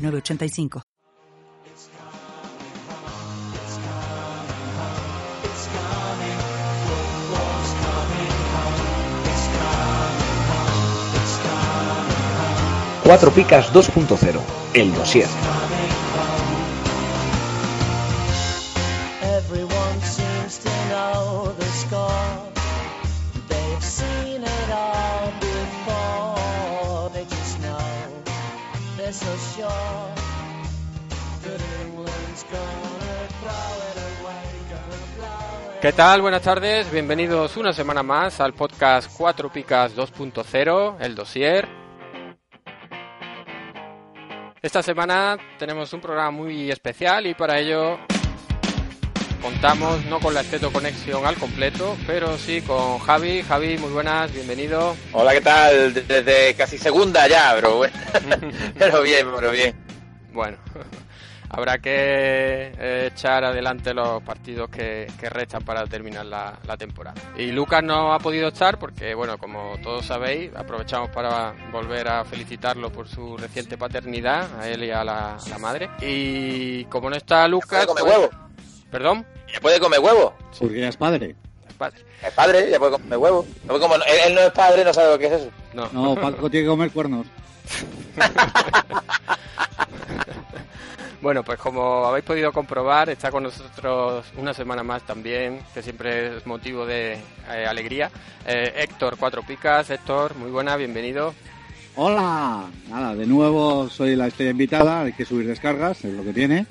906985. Cuatro Picas 2.0, el dossier. ¿Qué tal? Buenas tardes, bienvenidos una semana más al podcast 4 Picas 2.0, el dossier. Esta semana tenemos un programa muy especial y para ello contamos no con la Esteto Conexión al completo, pero sí con Javi. Javi, muy buenas, bienvenido. Hola, ¿qué tal? Desde casi segunda ya, bueno. pero bien, pero bien. Bueno, habrá que eh, echar adelante los partidos que, que restan para terminar la, la temporada. Y Lucas no ha podido estar porque, bueno, como todos sabéis, aprovechamos para volver a felicitarlo por su reciente paternidad, a él y a la, a la madre. Y como no está Lucas... ¿Puede comer pues- huevo? ¿Perdón? ¿Ya puede comer huevo? Porque ya es padre. Es padre. Es padre, ya puede comer huevo. No, como él, él no es padre, no sabe lo que es eso. No. No, Paco tiene que comer cuernos. Bueno, pues como habéis podido comprobar, está con nosotros una semana más también, que siempre es motivo de eh, alegría. Eh, Héctor Cuatro Picas, Héctor, muy buena, bienvenido. ¡Hola! Nada, de nuevo soy la estrella invitada, hay que subir descargas, es lo que tiene.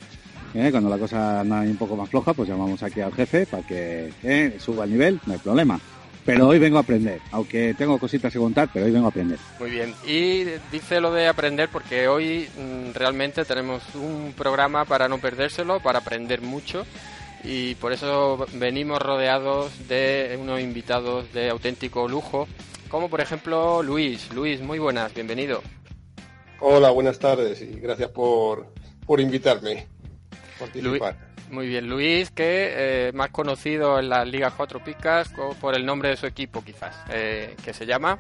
¿eh? Cuando la cosa anda un poco más floja, pues llamamos aquí al jefe para que suba el nivel, no hay problema. Pero hoy vengo a aprender, aunque tengo cositas que contar, pero hoy vengo a aprender. Muy bien, y dice lo de aprender porque hoy mm, realmente tenemos un programa para no perdérselo, para aprender mucho. Y por eso venimos rodeados de unos invitados de auténtico lujo, como por ejemplo Luis. Luis, muy buenas, bienvenido. Hola, buenas tardes y gracias por, por invitarme Muy bien, Luis, que eh, más conocido en las ligas cuatro picas por el nombre de su equipo, quizás, eh, que se llama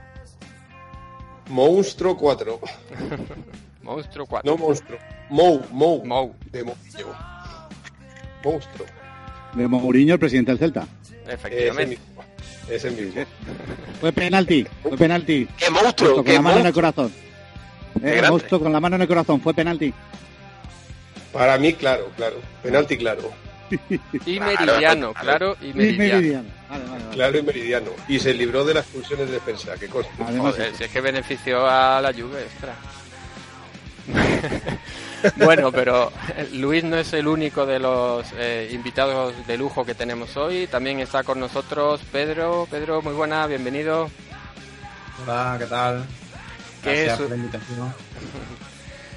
Monstruo 4. Monstruo 4. No monstruo. Mou, Mou. Mou, De Mourinho. Monstruo. De Mourinho, el presidente del Celta. Efectivamente. mismo. Ese mismo. Fue penalti, fue penalti. ¡Qué monstruo! Con ¡Qué la mano en el corazón. Qué Eh, monstruo con la mano en el corazón, fue penalti. Para mí, claro, claro. Penalti claro. Y Claro, meridiano, claro. claro, y meridiano. meridiano. Vale, vale, vale. Claro y meridiano. Y se libró de las pulsiones de defensa. Que cosa. Además, Joder, si es que benefició a la Juve, extra. bueno, pero Luis no es el único de los eh, invitados de lujo que tenemos hoy. También está con nosotros Pedro. Pedro, muy buena, bienvenido. Hola, ¿qué tal? ¿Qué Gracias es- por la invitación.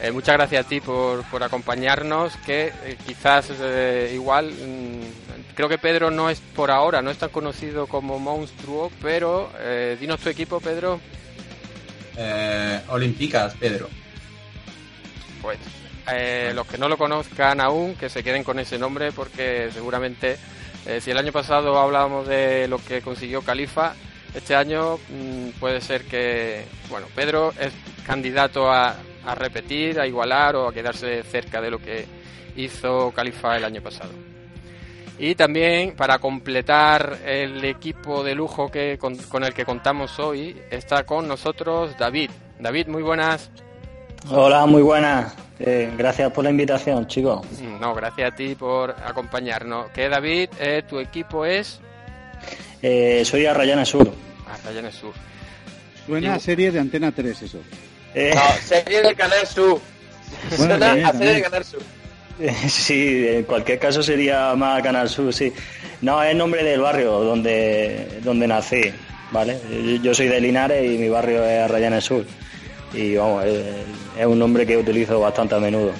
Eh, muchas gracias a ti por, por acompañarnos, que eh, quizás eh, igual, mm, creo que Pedro no es por ahora, no es tan conocido como Monstruo, pero dinos tu equipo, Pedro. Olimpicas, Pedro. Pues los que no lo conozcan aún, que se queden con ese nombre, porque seguramente si el año pasado hablábamos de lo que consiguió Califa, este año mm, puede ser que, bueno, Pedro es candidato a, a repetir, a igualar o a quedarse cerca de lo que hizo Califa el año pasado. Y también para completar el equipo de lujo que con, con el que contamos hoy, está con nosotros David. David, muy buenas. Hola, muy buenas. Eh, gracias por la invitación, chicos. Mm, No, gracias a ti por acompañarnos. Que David, eh, tu equipo es Eh, soy Arrayana Sur. Arrayanes Sur. Suena a serie de Antena 3 eso. Eh, No, serie del Canal Sur. Bueno, Suena a serie también. del Canal Sur. sí, en cualquier caso sería más Canal Sur, sí. No, es nombre del barrio donde, donde nací, ¿vale? Yo- soy de Linares y mi barrio es Arrayana Sur. Y vamos, es, es un nombre que utilizo bastante a menudo.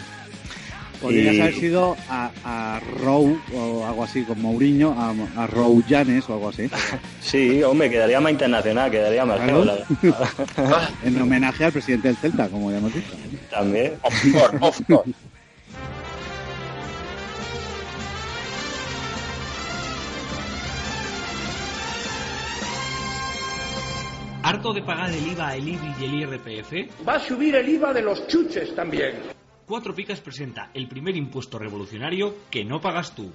Podrías Y- haber sido a, a Row o algo así, con Mourinho, a, a Row Llanes o algo así. Sí, hombre, quedaría más internacional, quedaría mejor, Claro. la. En homenaje al presidente del Celta, como ya hemos dicho. También. Of course, of course. ¿Harto de pagar el IVA, el IBI y el IRPF? Va a subir el IVA de los chuches también. Cuatro Picas presenta el primer impuesto revolucionario que no pagas tú.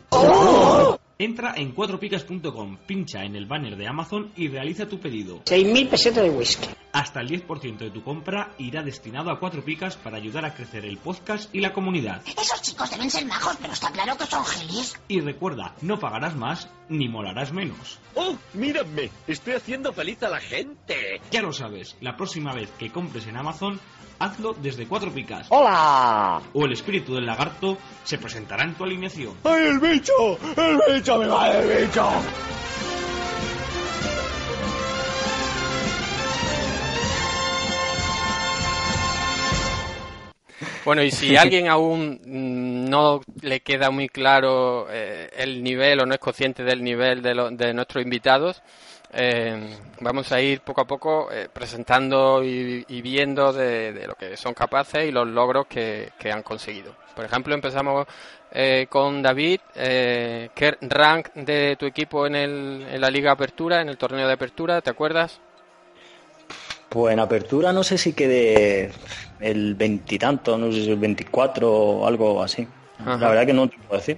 Entra en cuatropicas.com, pincha en el banner de Amazon y realiza tu pedido. 6.000 pesetas de whisky. Hasta el 10% de tu compra irá destinado a Cuatro Picas para ayudar a crecer el podcast y la comunidad. Esos chicos deben ser majos, pero está claro que son gilis. Y recuerda, no pagarás más ni molarás menos. ¡Oh, mírame! Estoy haciendo feliz a la gente. Ya lo sabes, la próxima vez que compres en Amazon, hazlo desde Cuatro Picas. ¡Hola! O el espíritu del lagarto se presentará en tu alineación. ¡Ay, el bicho! ¡El bicho! ¡Me va el bicho! Bueno, y si alguien aún mm, no le queda muy claro eh, el nivel o no es consciente del nivel de, lo- de nuestros invitados, eh, vamos a ir poco a poco eh, presentando y, y viendo de, de lo que son capaces y los logros que, que han conseguido. Por ejemplo, empezamos eh, con David. Eh, ¿Qué rank de tu equipo en, el, en la Liga Apertura, en el torneo de Apertura? ¿Te acuerdas? Pues en apertura no sé si quede el veintitanto, no sé si el 24 o algo así. Ajá. La verdad que no te puedo decir.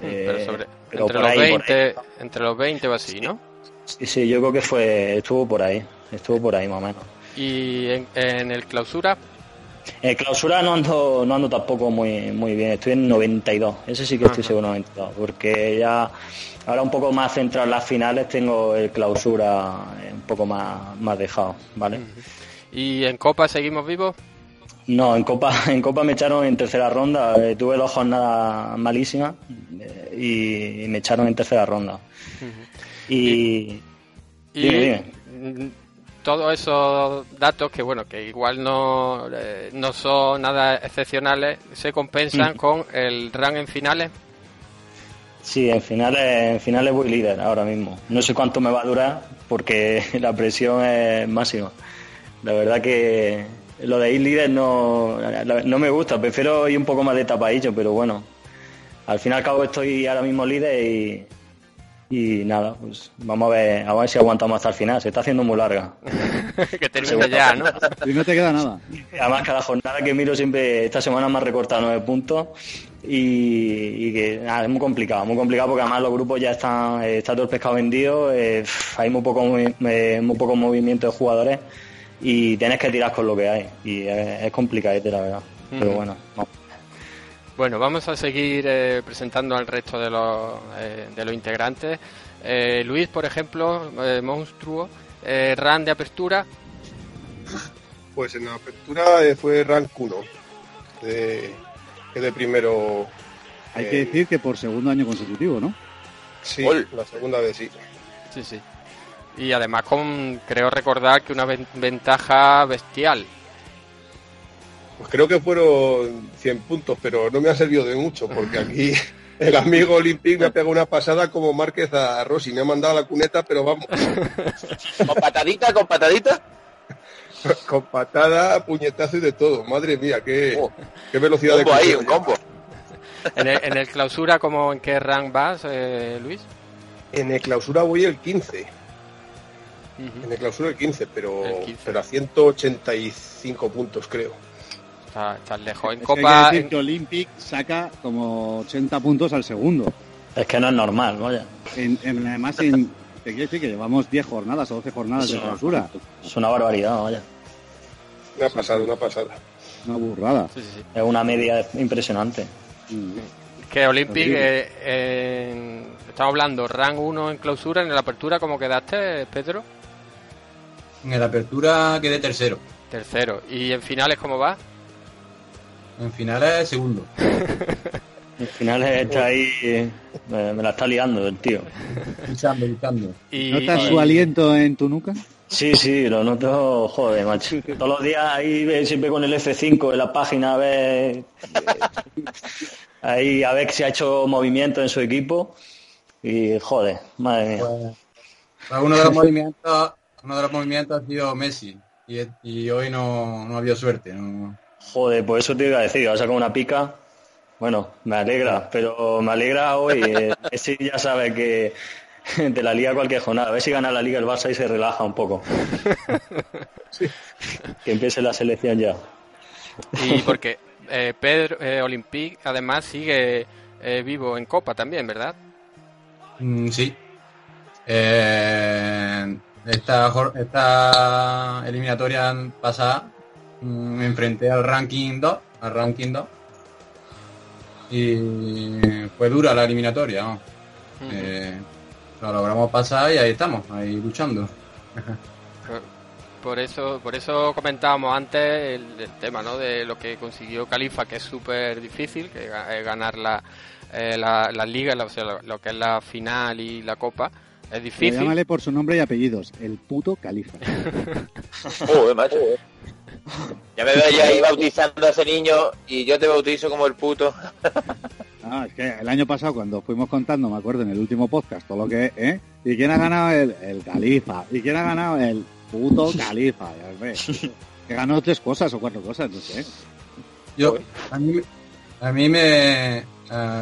Pero Eh, sobre- pero entre, por los ahí, por 20, entre los 20 o así, ¿no? Sí, sí, yo creo que fue, estuvo por ahí, estuvo por ahí más o menos. Y en, en el clausura, En clausura no ando, no ando tampoco muy, muy bien, estoy en 92, ese sí que estoy seguro 92, porque ya ahora un poco más centrado en las finales tengo el clausura eh, un poco más, más dejado, ¿vale? y en Copa seguimos vivos. No, en Copa, en Copa me echaron en tercera ronda, eh, tuve dos jornadas malísimas eh, y, y me echaron en tercera ronda. Y, Y Dime, dime. Todos esos datos que, bueno, que igual no, eh, no son nada excepcionales, se compensan Mm. con el rank en finales. Sí, en finales, en finales voy líder ahora mismo. No sé cuánto me va a durar porque la presión es máxima. La verdad que lo de ir líder no, no me gusta, prefiero ir un poco más de tapadillo, pero bueno, al fin y al cabo estoy ahora mismo líder y, y nada, pues vamos a ver, a ver si aguantamos hasta el final. Se está haciendo muy larga. que termine ya, ¿no? Y no te queda nada. Además, cada jornada que miro siempre, esta semana me ha recortado nueve puntos y, y que nada, es muy complicado, muy complicado porque además los grupos ya están, eh, está todo el pescado vendido, eh, hay muy poco, eh, muy poco movimiento de jugadores y tienes que tirar con lo que hay y es, es complicadete la verdad. Pero bueno, no. Bueno, vamos a seguir eh, presentando al resto de los, eh, de los integrantes. Eh, Luis, por ejemplo, eh, monstruo, eh, RAN de apertura. Pues en la apertura fue rank 1. De, que de primero. Hay eh, que decir que por segundo año consecutivo, ¿no? Sí, la segunda vez sí. Sí, sí. Y además con, creo recordar que una ven- ventaja bestial. Pues creo que fueron 100 puntos, pero no me ha servido de mucho, porque aquí el amigo Olympic me ha pegado una pasada como Márquez a Rossi. Me ha mandado a la cuneta, pero vamos, ¿Con patadita, con patadita? con patada, puñetazo y de todo. Madre mía, qué, Oh. qué velocidad de Combo ahí, crucero un combo. En el, en el clausura, ¿cómo, ¿en qué rank vas, eh, Luis? En el clausura voy el 15. En el clausura el 15, pero, El 15. pero a 185 puntos, creo. Está- Estás lejos. En Es Copa, que decir que Olympic saca como 80 puntos al segundo. es que no es normal, vaya. En, en- además, en, te quiero decir que llevamos 10 jornadas o 12 jornadas de clausura. Es una barbaridad, vaya. Una pasada, una pasada. Una burrada. sí, sí, sí. Es una media impresionante. Que Olympic, eh, en- estamos hablando, rank 1 en clausura, en la apertura, ¿cómo quedaste, Pedro? En la apertura quedé tercero. Tercero. ¿Y en finales cómo va? En finales, segundo. Al final está ahí, eh, me, me la está liando el tío. Luchando, luchando. Y, ¿Notas y- su aliento en tu nuca? Sí, sí, lo noto, joder, macho. Todos los días ahí ve- siempre con el F5 en la página a ver eh, ahí a ver si ha hecho movimiento en su equipo y joder, madre mía. Pues uno de los movimientos, uno de los movimientos ha sido Messi y, y hoy no, no ha habido suerte. no- Joder, pues eso te iba a decir, ha sacado una pica. Bueno, me alegra, pero me alegra hoy. Eh, Messi ya sabe que de la liga cualquier jornada. A ver si gana la liga el Barça y se relaja un poco. Que empiece la selección ya. Y porque eh, Pedro eh, Olympique además sigue eh, vivo en Copa también, ¿verdad? Mm, sí. Eh, esta, esta eliminatoria pasada me enfrenté al ranking 2, al ranking 2 y fue dura la eliminatoria. ¿no? Eh, lo logramos pasar y ahí estamos, ahí luchando. Por, por eso, por eso comentábamos antes el, el tema, ¿no? De lo que consiguió Califa, que es súper difícil, que ga- eh, ganar la, eh, la, la liga, la- o sea, lo, lo que es la final y la copa, es Pero difícil. llámale por su nombre y apellidos, el puto califa. Joder, macho. Ya me veo ya ahí bautizando a ese niño y yo te bautizo como el puto. Ah, es que el año pasado cuando fuimos contando, me acuerdo en el último podcast, todo lo que, ¿eh? ¿Y quién ha ganado el, el califa? ¿Y quién ha ganado el puto califa? Ya ves. Que ganó tres cosas o cuatro cosas, no sé. Yo, a mí, a mí me... eh,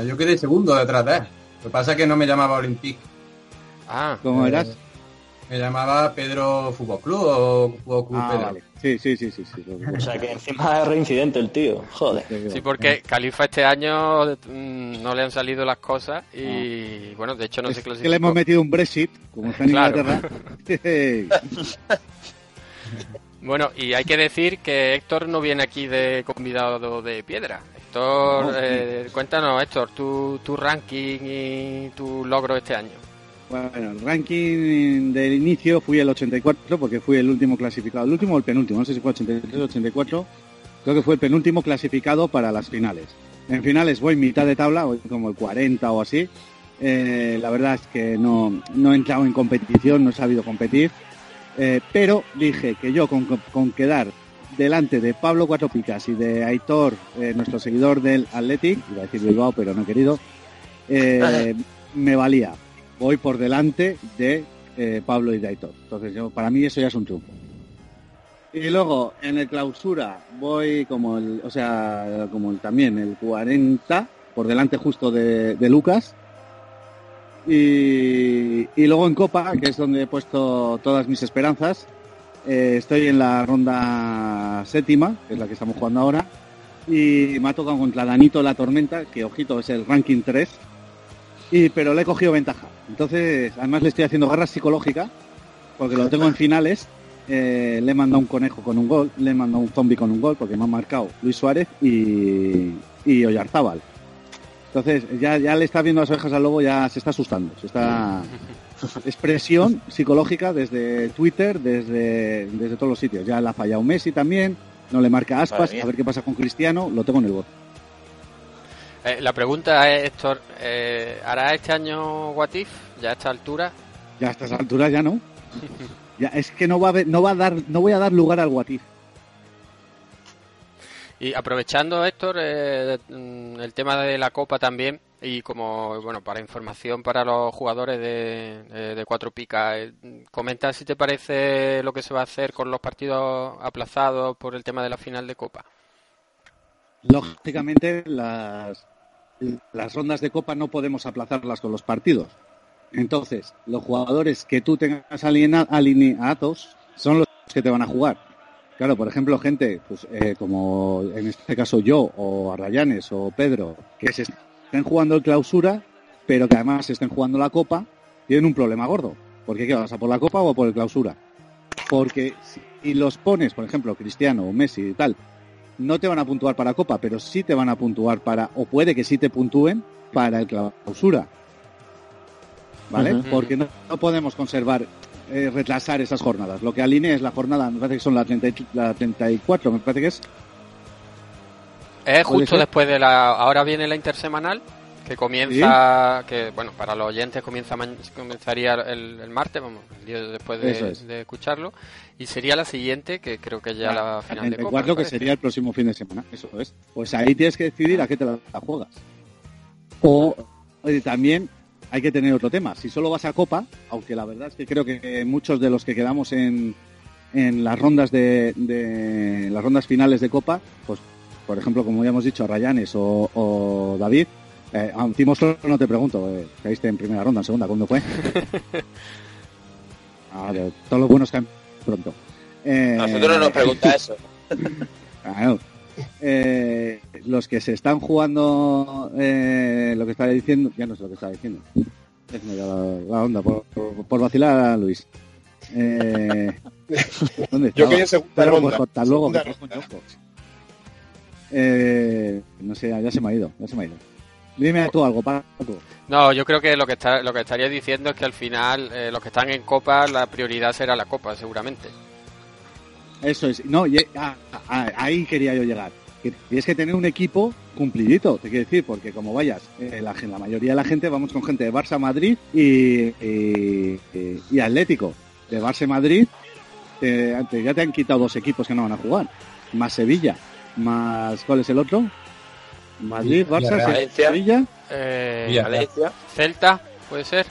yo quedé segundo detrás de él. Lo que pasa es que no me llamaba Olympique. Ah, ¿Cómo eras? Me llamaba Pedro Fútbol Club o Fútbol Club Ah, Pedro. vale. Sí, sí, sí, sí. sí, O sea que encima es reincidente el tío, joder. Sí, porque Califa este año mm, no le han salido las cosas y, bueno, de hecho no se Es que clasificó. le hemos metido un Brexit, como está en Claro. Inglaterra. Bueno, y hay que decir que Héctor no viene aquí de convidado de piedra. Héctor, No. eh, cuéntanos, Héctor, tu, tu ranking y tu logro este año. Bueno, el ranking del inicio fui el 84 porque fui el último clasificado, el último o el penúltimo, no sé si fue 83 o 84, creo que fue el penúltimo clasificado para las finales. En finales voy mitad de tabla, voy como el 40 o así. Eh, la verdad es que no, no he entrado en competición, no he sabido competir, Eh, pero dije que yo con, con quedar delante de Pablo Cuatro Picas y de Aitor, eh, nuestro seguidor del Athletic, iba a decir Bilbao, pero no he querido, me valía. Voy por delante de eh, Pablo y de Aitor. Entonces, para mí eso ya es un triunfo. Y luego, en el clausura, voy como el, o sea, como el, también el 40, por delante justo de, Lucas. Y, y luego en Copa, que es donde he puesto todas mis esperanzas, eh, estoy en la ronda séptima, que es la que estamos jugando ahora, y me ha tocado contra Danito La Tormenta, que ojito es el ranking 3, y, pero le he cogido ventaja. Entonces, además le estoy haciendo garra psicológica, porque lo tengo en finales. eh, le he mandado un conejo con un gol, le he mandado un zombie con un gol, porque me han marcado Luis Suárez y, y Oyarzábal. Entonces, ya, ya le está viendo las orejas al lobo, ya se está asustando. Se está expresión psicológica desde Twitter, desde, desde todos los sitios. Ya le ha fallado Messi también, no le marca aspas, a ver qué pasa con Cristiano, lo tengo en el bot. Eh, la pregunta es, Héctor, eh, ¿hará este año Watif ya a esta altura? Ya a estas alturas ya no. Ya, es que no va a haber- no va a dar, no voy a dar lugar al Guatif. Y aprovechando, Héctor, eh, mm, el tema de la Copa también, y como, bueno, para información para los jugadores de, de, de Cuatro Picas, eh, comenta si te parece lo que se va a hacer con los partidos aplazados por el tema de la final de Copa. Lógicamente, las, las rondas de Copa no podemos aplazarlas con los partidos. Entonces, los jugadores que tú tengas alineados son los que te van a jugar. Claro, por ejemplo, gente, pues eh, como en este caso yo, o Arrayanes, o Pedro, que se estén jugando el clausura, pero que además estén jugando la Copa, tienen un problema gordo. Porque ¿qué vas a por la Copa o por el clausura? Porque si los pones, por ejemplo, Cristiano o Messi y tal, no te van a puntuar para Copa, pero sí te van a puntuar para, o puede que sí te puntúen para el clausura. ¿Vale? Porque no, no podemos conservar, eh, retrasar esas jornadas. Lo que alinea es la jornada, me parece que son la, 30 y- la 34, me parece que es. Es ¿Puede justo después de la... Ahora viene la intersemanal, que comienza, que bueno, para los oyentes comienza comenzaría el, el martes, vamos, el día después de, Eso es. de escucharlo, y sería la siguiente, que creo que ya la final de Copa. 34 me que sería el próximo fin de semana, eso es. Pues ahí tienes que decidir a qué te la, la juegas. O también hay que tener otro tema. Si solo vas a Copa, aunque la verdad es que creo que muchos de los que quedamos en, en las rondas de, de- las rondas finales de Copa, pues por ejemplo, como ya hemos dicho, Rayanes o, o David, eh, a un Timo solo no te pregunto, eh, caíste en primera ronda, en segunda, ¿cuándo fue? Ah, de todos los buenos caen pronto. Eh, Nosotros no nos pregunta eso. Claro. Eh, los que se están jugando eh, lo que estaba diciendo, ya no sé lo que estaba diciendo. La, la onda por, por- por vacilar a Luis. Eh, ¿Dónde Yo estaba? en segunda Pero, ronda. pues, hasta luego. Segunda. Eh, no sé, ya se me ha ido, ya se me ha ido. Dime tú algo, Paco. No, yo creo que lo que está, lo que estaría diciendo es que al final eh, los que están en Copa la prioridad será la Copa, seguramente. Eso es. No, y- ah, ah, ahí quería yo llegar. Que tienes que tener un equipo cumplidito, te quiero decir, porque como vayas, eh, la, mayoría de la gente vamos con gente de Barça, Madrid y, y, y- Atlético. De Barça Madrid, eh, antes ya te han quitado dos equipos que no van a jugar. Más Sevilla, más ¿cuál es el otro? Madrid, Barça, Valencia. Sevilla, Eh, Villarreal. Valencia. Celta, puede ser.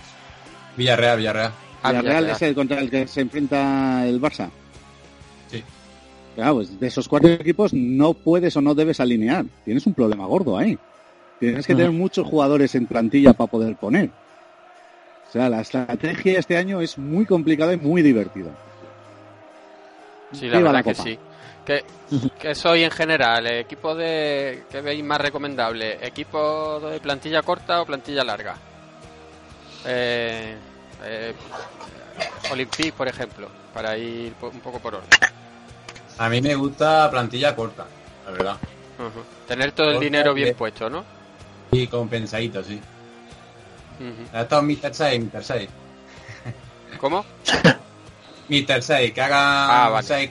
Villarreal, Villarreal. Ah, Villarreal Villarreal. es el contra el que se enfrenta el Barça. Sí. Claro, pues de esos cuatro equipos no puedes o no debes alinear. Tienes un problema gordo ahí. Tienes que tener muchos jugadores en plantilla para poder poner. O sea, la estrategia este año es muy complicada y muy divertida. Sí, la Viva verdad la que sí. ¿Qué, qué soy en general? ¿Equipo de qué veis más recomendable? ¿Equipo de plantilla corta o plantilla larga? Eh, eh, Olympique, por ejemplo, para ir un poco por orden. A mí me gusta plantilla corta, la verdad. Tener todo el dinero bien bien. puesto, ¿no? Y compensadito, sí. Ujú. Ha estado Mr. 6, Mr. 6. ¿Cómo? Mr. 6, que haga Ah, vale. 6.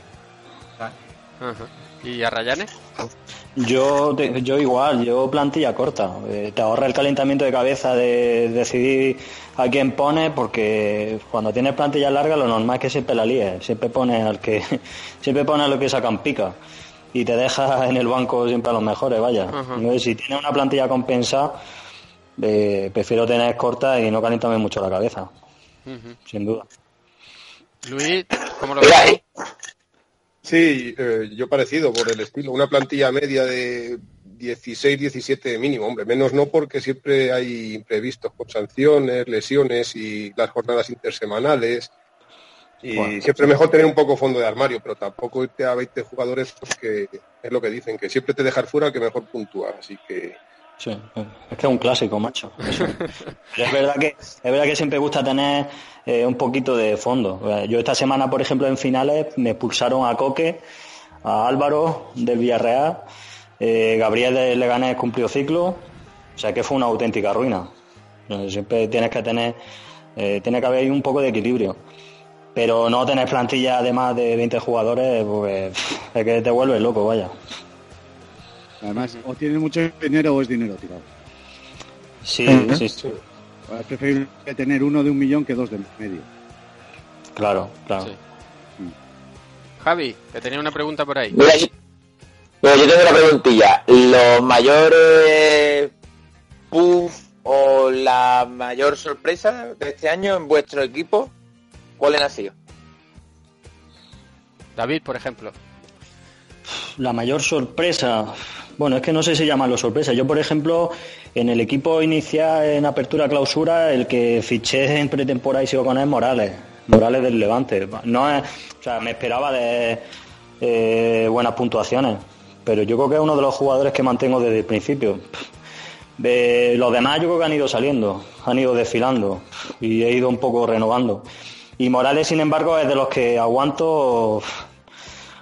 Ajá. ¿Y a Rayanes? Yo, te- yo igual, yo plantilla corta. Eh, te ahorra el calentamiento de cabeza de decidir a quién pone, porque cuando tienes plantilla larga lo normal es que siempre la líes. Siempre pone al que, siempre pone a lo que sacan pica. Y te deja en el banco siempre a los mejores, vaya. Ajá. Entonces, si tienes una plantilla compensada, eh, prefiero tener corta y no calentarme mucho la cabeza, sin duda. Luis, ¿cómo lo ves? Sí, eh, yo parecido por el estilo. Una plantilla media de 16, 17 mínimo. Hombre, menos no porque siempre hay imprevistos con sanciones, lesiones y las jornadas intersemanales. Y Bueno. siempre es mejor tener un poco fondo de armario, pero tampoco irte a 20 jugadores porque es lo que dicen, que siempre te dejar fuera el que mejor puntúa. Así que Sí, es que es un clásico, macho. Pero es verdad que es verdad que siempre gusta tener eh, un poquito de fondo. Eh, Yo esta semana, por ejemplo, en finales me expulsaron a Coque, a Álvaro del Villarreal, eh, Gabriel de Leganés cumplió ciclo, o sea que fue una auténtica ruina. Eh, Siempre tienes que tener, eh, tiene que haber ahí un poco de equilibrio. Pero no tener plantilla de más de 20 jugadores, pues es que te vuelves loco, vaya. Además, o tienes mucho dinero o es dinero tirado. Sí, sí, sí. Es preferible tener uno de un millón que dos de medio. Claro, claro. Sí. Javi, que tenía una pregunta por ahí. Mira, yo, mira, yo tengo una preguntilla. ¿Los mayores puff o la mayor sorpresa de este año en vuestro equipo, cuáles han sido? David, por ejemplo. La mayor sorpresa, bueno, es que no sé si llamarlo sorpresa. Yo, por ejemplo, en el equipo inicial en apertura clausura, el que fiché en pretemporada y sigo con él es Morales, Morales del Levante. No es, o sea, me esperaba de eh, buenas puntuaciones, pero yo creo que es uno de los jugadores que mantengo desde el principio. De los demás yo creo que han ido saliendo, han ido desfilando y he ido un poco renovando. Y Morales, sin embargo, es de los que aguanto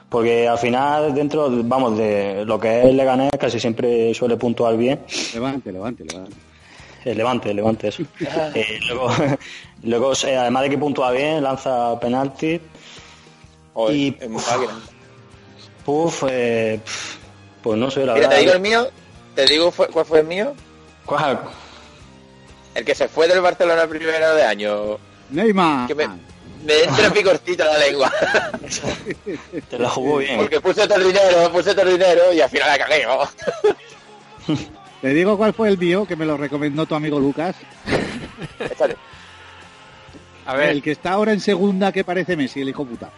porque al final dentro, vamos, de lo que es Leganés casi siempre suele puntuar bien. Levante, levante, levante. El Levante, el Levante, eso. Eh, luego, luego eh, además de que puntúa bien, lanza penalti. Y-. Puf, eh, pues no sé, la Mira, verdad. te digo el mío, te digo fue- cuál fue el mío. ¿Cuál? El que se fue del Barcelona primero de año. Neymar. Que me, me entra picorcito en la lengua. Te la jugó bien. Porque puse todo el dinero, puse todo el dinero y al final la cagué. Te digo cuál fue el mío que me lo recomendó tu amigo Lucas. Échale. A ver, El que está ahora en segunda que parece Messi, el hijo puta.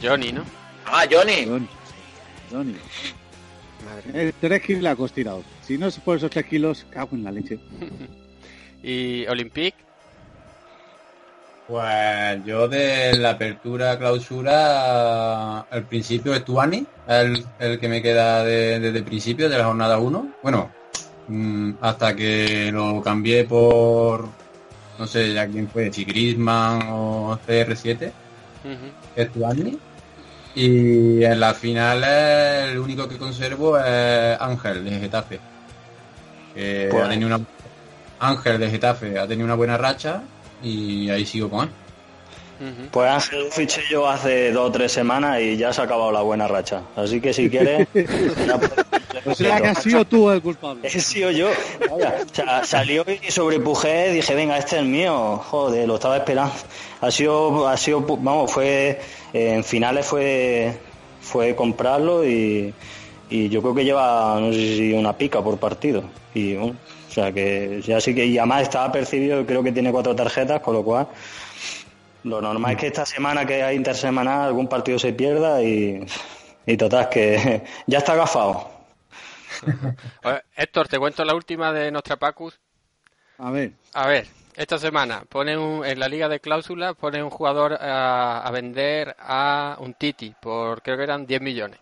Johnny, ¿no? Ah, Johnny. Johnny. Johnny. Madre. Eh, tres kilos tirados. Si no es por esos tres kilos, cago en la leche. Y Olympique, Pues yo de la apertura clausura al principio es Tuani, el, el que me queda de- desde el principio de la jornada 1. Bueno, mm, hasta que lo cambié por no sé ya quién fue, si Griezmann o CR7, ujú, es Tuani. Y en la final el único que conservo es Ángel de Getafe. Que Pues- ha tenido una Ángel de Getafe ha tenido una buena racha y ahí sigo con él. Pues Ángel lo fiché yo hace dos o tres semanas y ya se ha acabado la buena racha. Así que si quieres... O sea que has sido tú el culpable. He sido yo. Vaya, o sea, salió y sobrepujé, dije, venga, este es el mío. Joder, lo estaba esperando. Ha sido, ha sido, vamos, fue, eh, en finales fue, fue comprarlo y, y yo creo que lleva, no sé si una pica por partido. Y, bueno, o sea que ya sí que, y además estaba percibido, creo que tiene cuatro tarjetas, con lo cual lo normal es que esta semana que hay intersemanal algún partido se pierda y, y total, que ya está agafado. Oye, Héctor, te cuento la última de nuestra Pacus. A ver, A ver, esta semana pone un, en la liga de cláusulas pone un jugador a, a vender a un Titi por creo que eran 10 millones.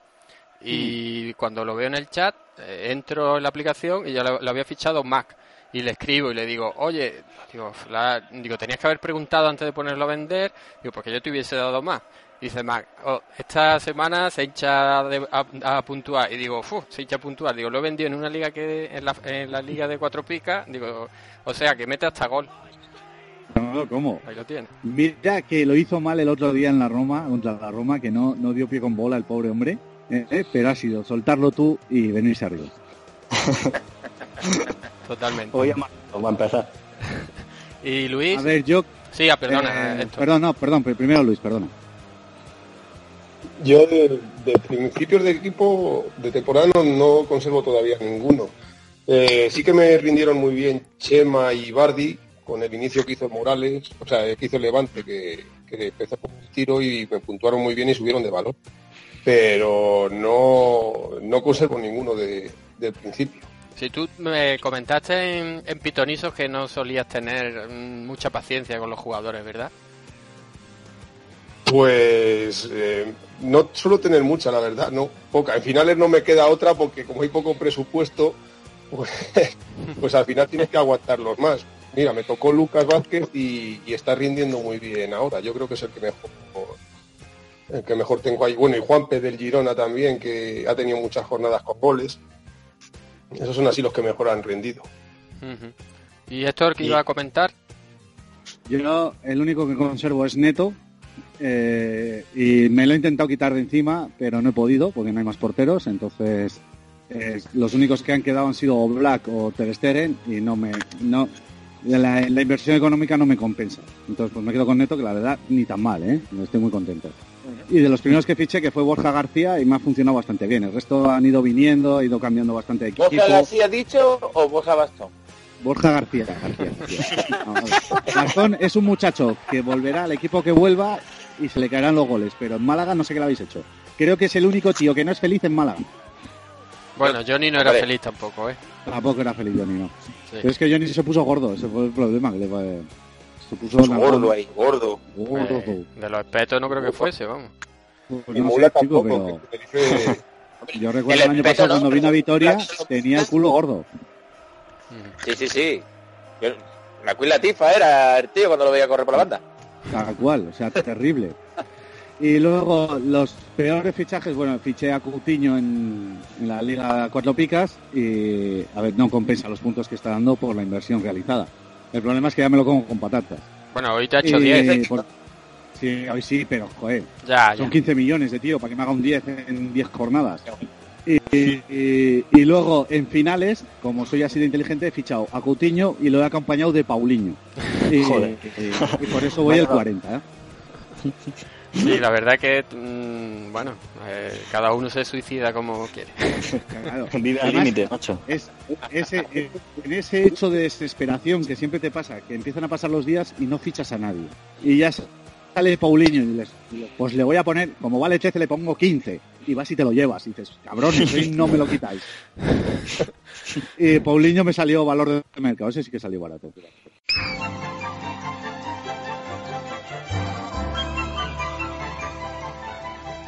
Y cuando lo veo en el chat, eh, entro en la aplicación y ya lo, lo había fichado Mac. Y le escribo y le digo, oye, digo, la- digo, tenías que haber preguntado antes de ponerlo a vender, digo, porque yo te hubiese dado más. Dice Mac, "Oh, esta semana se hincha de- a, a puntuar. Y digo, "Fu, se hincha a puntuar. Digo, lo he vendido en una liga que en la, en la liga de cuatro picas. Digo, o sea, que mete hasta gol. no, ¿cómo? Ahí lo tiene. Mira que lo hizo mal el otro día en la Roma, contra la Roma, que no, no dio pie con bola el pobre hombre, eh, eh, pero ha sido soltarlo tú y venirse arriba. Totalmente. Hoy a empezar. Y Luis, A ver, yo... sí, ah, perdona, eh, Héctor. perdón, no, perdón, pero primero Luis, perdona. Yo de, de principios de equipo de temporada no, no conservo todavía ninguno. Eh, sí que me rindieron muy bien Chema y Bardi con el inicio que hizo Morales, o sea, que hizo Levante, que, que empezó con el tiro y me puntuaron muy bien y subieron de valor. Pero no, no conservo ninguno de, del principio. Si tú me comentaste en, en Pitonisos que no solías tener mucha paciencia con los jugadores, ¿verdad? Pues eh, no suelo tener mucha, la verdad, no, poca. En finales no me queda otra porque como hay poco presupuesto, pues, pues al final tienes que aguantarlos más. Mira, me tocó Lucas Vázquez y, y está rindiendo muy bien ahora. Yo creo que es el que mejor, el que mejor tengo ahí. Bueno, y Juanpe del Girona también, que ha tenido muchas jornadas con goles. Esos son así los que mejor han rendido. Ujú. Y Héctor, que Y- iba a comentar, Yo el único que conservo es Neto eh, y me lo he intentado quitar de encima, pero no he podido porque no hay más porteros, entonces eh, los únicos que han quedado han sido Black o Ter y no me no la, la inversión económica no me compensa. Entonces pues me quedo con Neto que la verdad ni tan mal, ¿eh? Estoy muy contento. Y de los primeros que fiché que fue Borja García y me ha funcionado bastante bien. El resto han ido viniendo, ha ido cambiando bastante de equipo. ¿Borja García dicho o Borja Bastón? Borja García. García, García. No. Gastón es un muchacho que volverá al equipo que vuelva y se le caerán los goles, pero en Málaga no sé qué le habéis hecho. Creo que es el único tío que no es feliz en Málaga. bueno, Johnny no era Vale. feliz tampoco, ¿eh? Tampoco era feliz Johnny, no. Sí. Pero es que Johnny se puso gordo, ese fue el problema. Que le fue- se puso Pues gordo ahí, gordo. Gordo. Eh, de los espetos no creo que fuese, vamos. Pues Y no Mula sé, chico, tampoco, pero que Tenerife- yo recuerdo El el año pasado no, cuando vino a Vitoria, tenía el culo gordo. Sí, sí, sí. Yo, la Queen Latifa era el tío cuando lo veía correr por la banda. Tal cual, o sea, terrible. Y luego los peores fichajes, bueno, fiché a Coutinho en, en la Liga Cuatro Picas y, a ver, no compensa los puntos que está dando por la inversión realizada. El problema es que ya me lo como con patatas. Bueno, hoy te ha hecho Y 10. por- Sí, hoy sí, pero, joder, Ya, ya. son 15 millones de tío para que me haga un 10 en 10 jornadas. Y, y- y luego en finales, como soy así de inteligente, he fichado a Coutinho y lo he acompañado de Paulinho. Y, Joder. y- y por eso voy al 40. ¿eh? Sí, la verdad que, mm, bueno, eh, cada uno se suicida como quiere. Claro. Vive al límite, macho. Es, ese, eh, en ese hecho de desesperación que siempre te pasa, que empiezan a pasar los días y no fichas a nadie. Y ya sale Paulinho y les, pues le voy a poner, como vale 13, le pongo 15. Y vas y te lo llevas. Y dices, cabrones, hoy no me lo quitáis. y Paulinho me salió valor de mercado, ese sí que salió barato.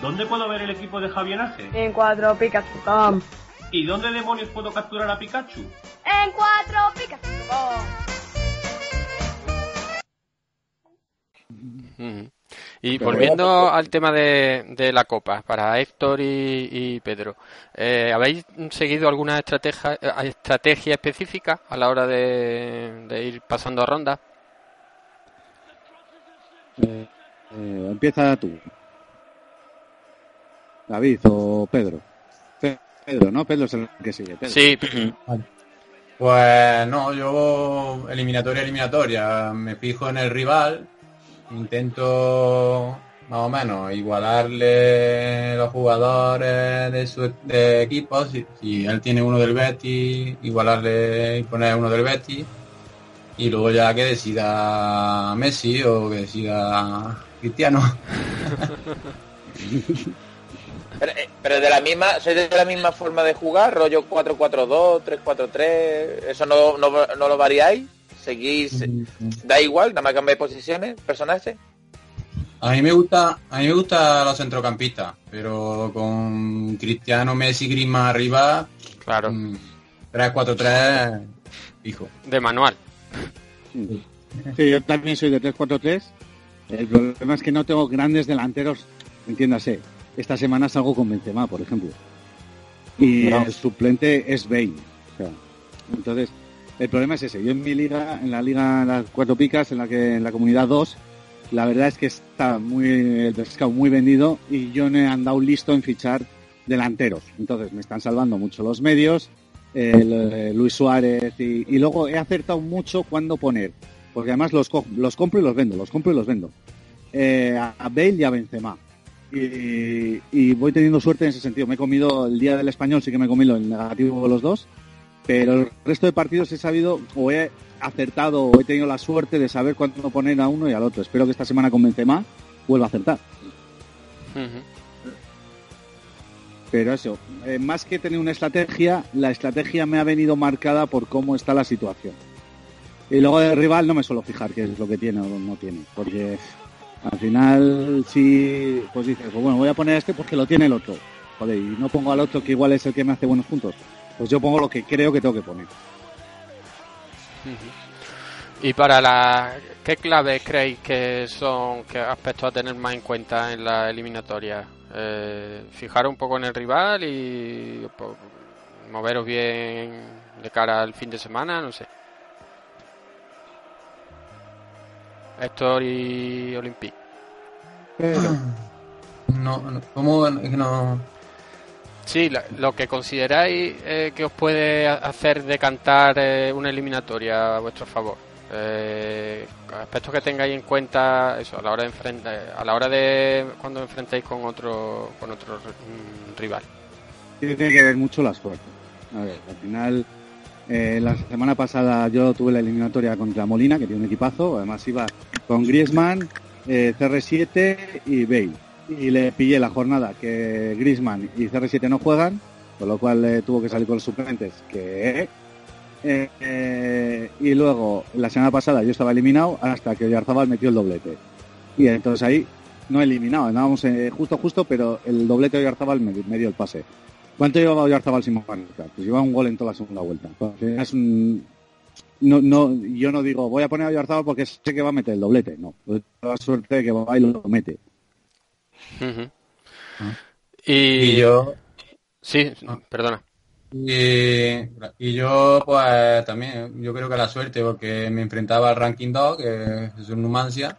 ¿Dónde puedo ver el equipo de Javier Ace? En cuatropicas.com. ¿Y dónde demonios puedo capturar a Pikachu? En cuatropicas.com. Ujú. Y Pero volviendo al tema de, de la Copa, para Héctor y, y Pedro, eh, ¿habéis seguido alguna estrategia, eh, estrategia específica a la hora de, de ir pasando a ronda? Eh, eh, empieza tú. David o Pedro. Pe- Pedro, ¿no? Pedro es el que sigue. Pedro. Sí, Pues no, yo eliminatoria, eliminatoria, me fijo en el rival, intento más o menos igualarle los jugadores de su de equipo, si, si él tiene uno del Betis, igualarle y poner uno del Betis, y luego ya que decida Messi o que decida Cristiano. Pero, eh, pero de la misma, ¿sois de la misma forma de jugar? ¿Rollo 4-4-2, 3-4-3? ¿Eso no, no, no lo variáis? ¿Seguís? ¿Da igual? ¿Nada más cambiáis posiciones, personajes? A mí me gusta, a mí me gusta los centrocampistas, pero con Cristiano, Messi, Griezmann arriba, claro, 3-4-3, hijo. de manual. Sí, yo también soy de 3-4-3. El problema es que no tengo grandes delanteros, entiéndase. Esta semana salgo con Benzema, por ejemplo. Y No. el suplente es Bale. O sea, entonces, el problema es ese. Yo en mi liga, en la liga Las Cuatro Picas, en la que en la comunidad 2, la verdad es que está muy el pescado muy vendido y yo no he andado listo en fichar delanteros. Entonces, me están salvando mucho los medios, el, eh, Luis Suárez y, y luego he acertado mucho cuándo poner. Porque además los, co- los compro y los vendo, los compro y los vendo. Eh, a a Bale y a Benzema. Y, y voy teniendo suerte en ese sentido. Me he comido el día del español, sí que me he comido el negativo de los dos, pero el resto de partidos he sabido o he acertado o he tenido la suerte de saber cuándo poner a uno y al otro. Espero que esta semana con Benzema vuelva a acertar. Pero eso, eh, más que tener una estrategia, la estrategia me ha venido marcada por cómo está la situación. Y luego del rival no me suelo fijar qué es lo que tiene o no tiene, porque al final si pues dices, pues bueno, voy a poner este porque lo tiene el otro. Y no pongo al otro que igual es el que me hace buenos puntos. Pues yo pongo lo que creo que tengo que poner. Y para la, ¿qué claves creéis que son, qué aspectos a tener más en cuenta en la eliminatoria? Eh, fijar un poco en el rival y po- moveros bien de cara al fin de semana, no sé. Héctor y Olympique. No, no, ¿cómo? No... Sí, la- lo que consideráis eh, que os puede ha- hacer decantar eh, una eliminatoria a vuestro favor. Eh, aspectos que tengáis en cuenta eso a la hora de enfrentar, a la hora de cuando enfrentéis con otro con otro mm, rival. Tiene que ver mucho la suerte. A ver, al final, eh, la semana pasada yo tuve la eliminatoria contra Molina, que tiene un equipazo. Además iba con Griezmann, eh, CR7 y Bale. Y le pillé la jornada que Griezmann y CR7 no juegan, con lo cual eh, tuvo que salir con los suplentes. Que y luego, la semana pasada yo estaba eliminado hasta que Oyarzabal metió el doblete. Y entonces ahí no eliminado, andábamos justo justo, pero el doblete de Oyarzabal me dio el pase. ¿Cuánto llevaba Oyarzabal sin marcar? Pues lleva un gol en toda la segunda vuelta. Pues, es un- no, no, yo no digo, voy a poner a Oyarzabal porque sé que va a meter el doblete. No, pues la suerte de que va y lo mete. Ah. Y, Y yo, Sí, perdona. Y, y yo, pues también, yo creo que la suerte, porque me enfrentaba al ranking 2, que es un Numancia,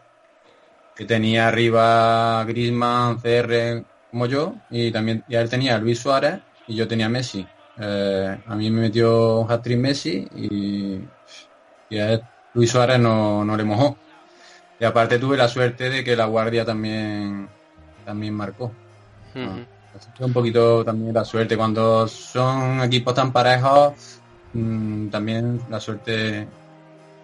que tenía arriba Griezmann, CR, como yo, y también y él tenía a Luis Suárez y yo tenía Messi. Eh, a mí me metió un hat-trick Messi y, y a él, Luis Suárez no, no le mojó. Y aparte tuve la suerte de que la guardia también, también marcó. Que un poquito también la suerte. Cuando son equipos tan parejos, mm, también la suerte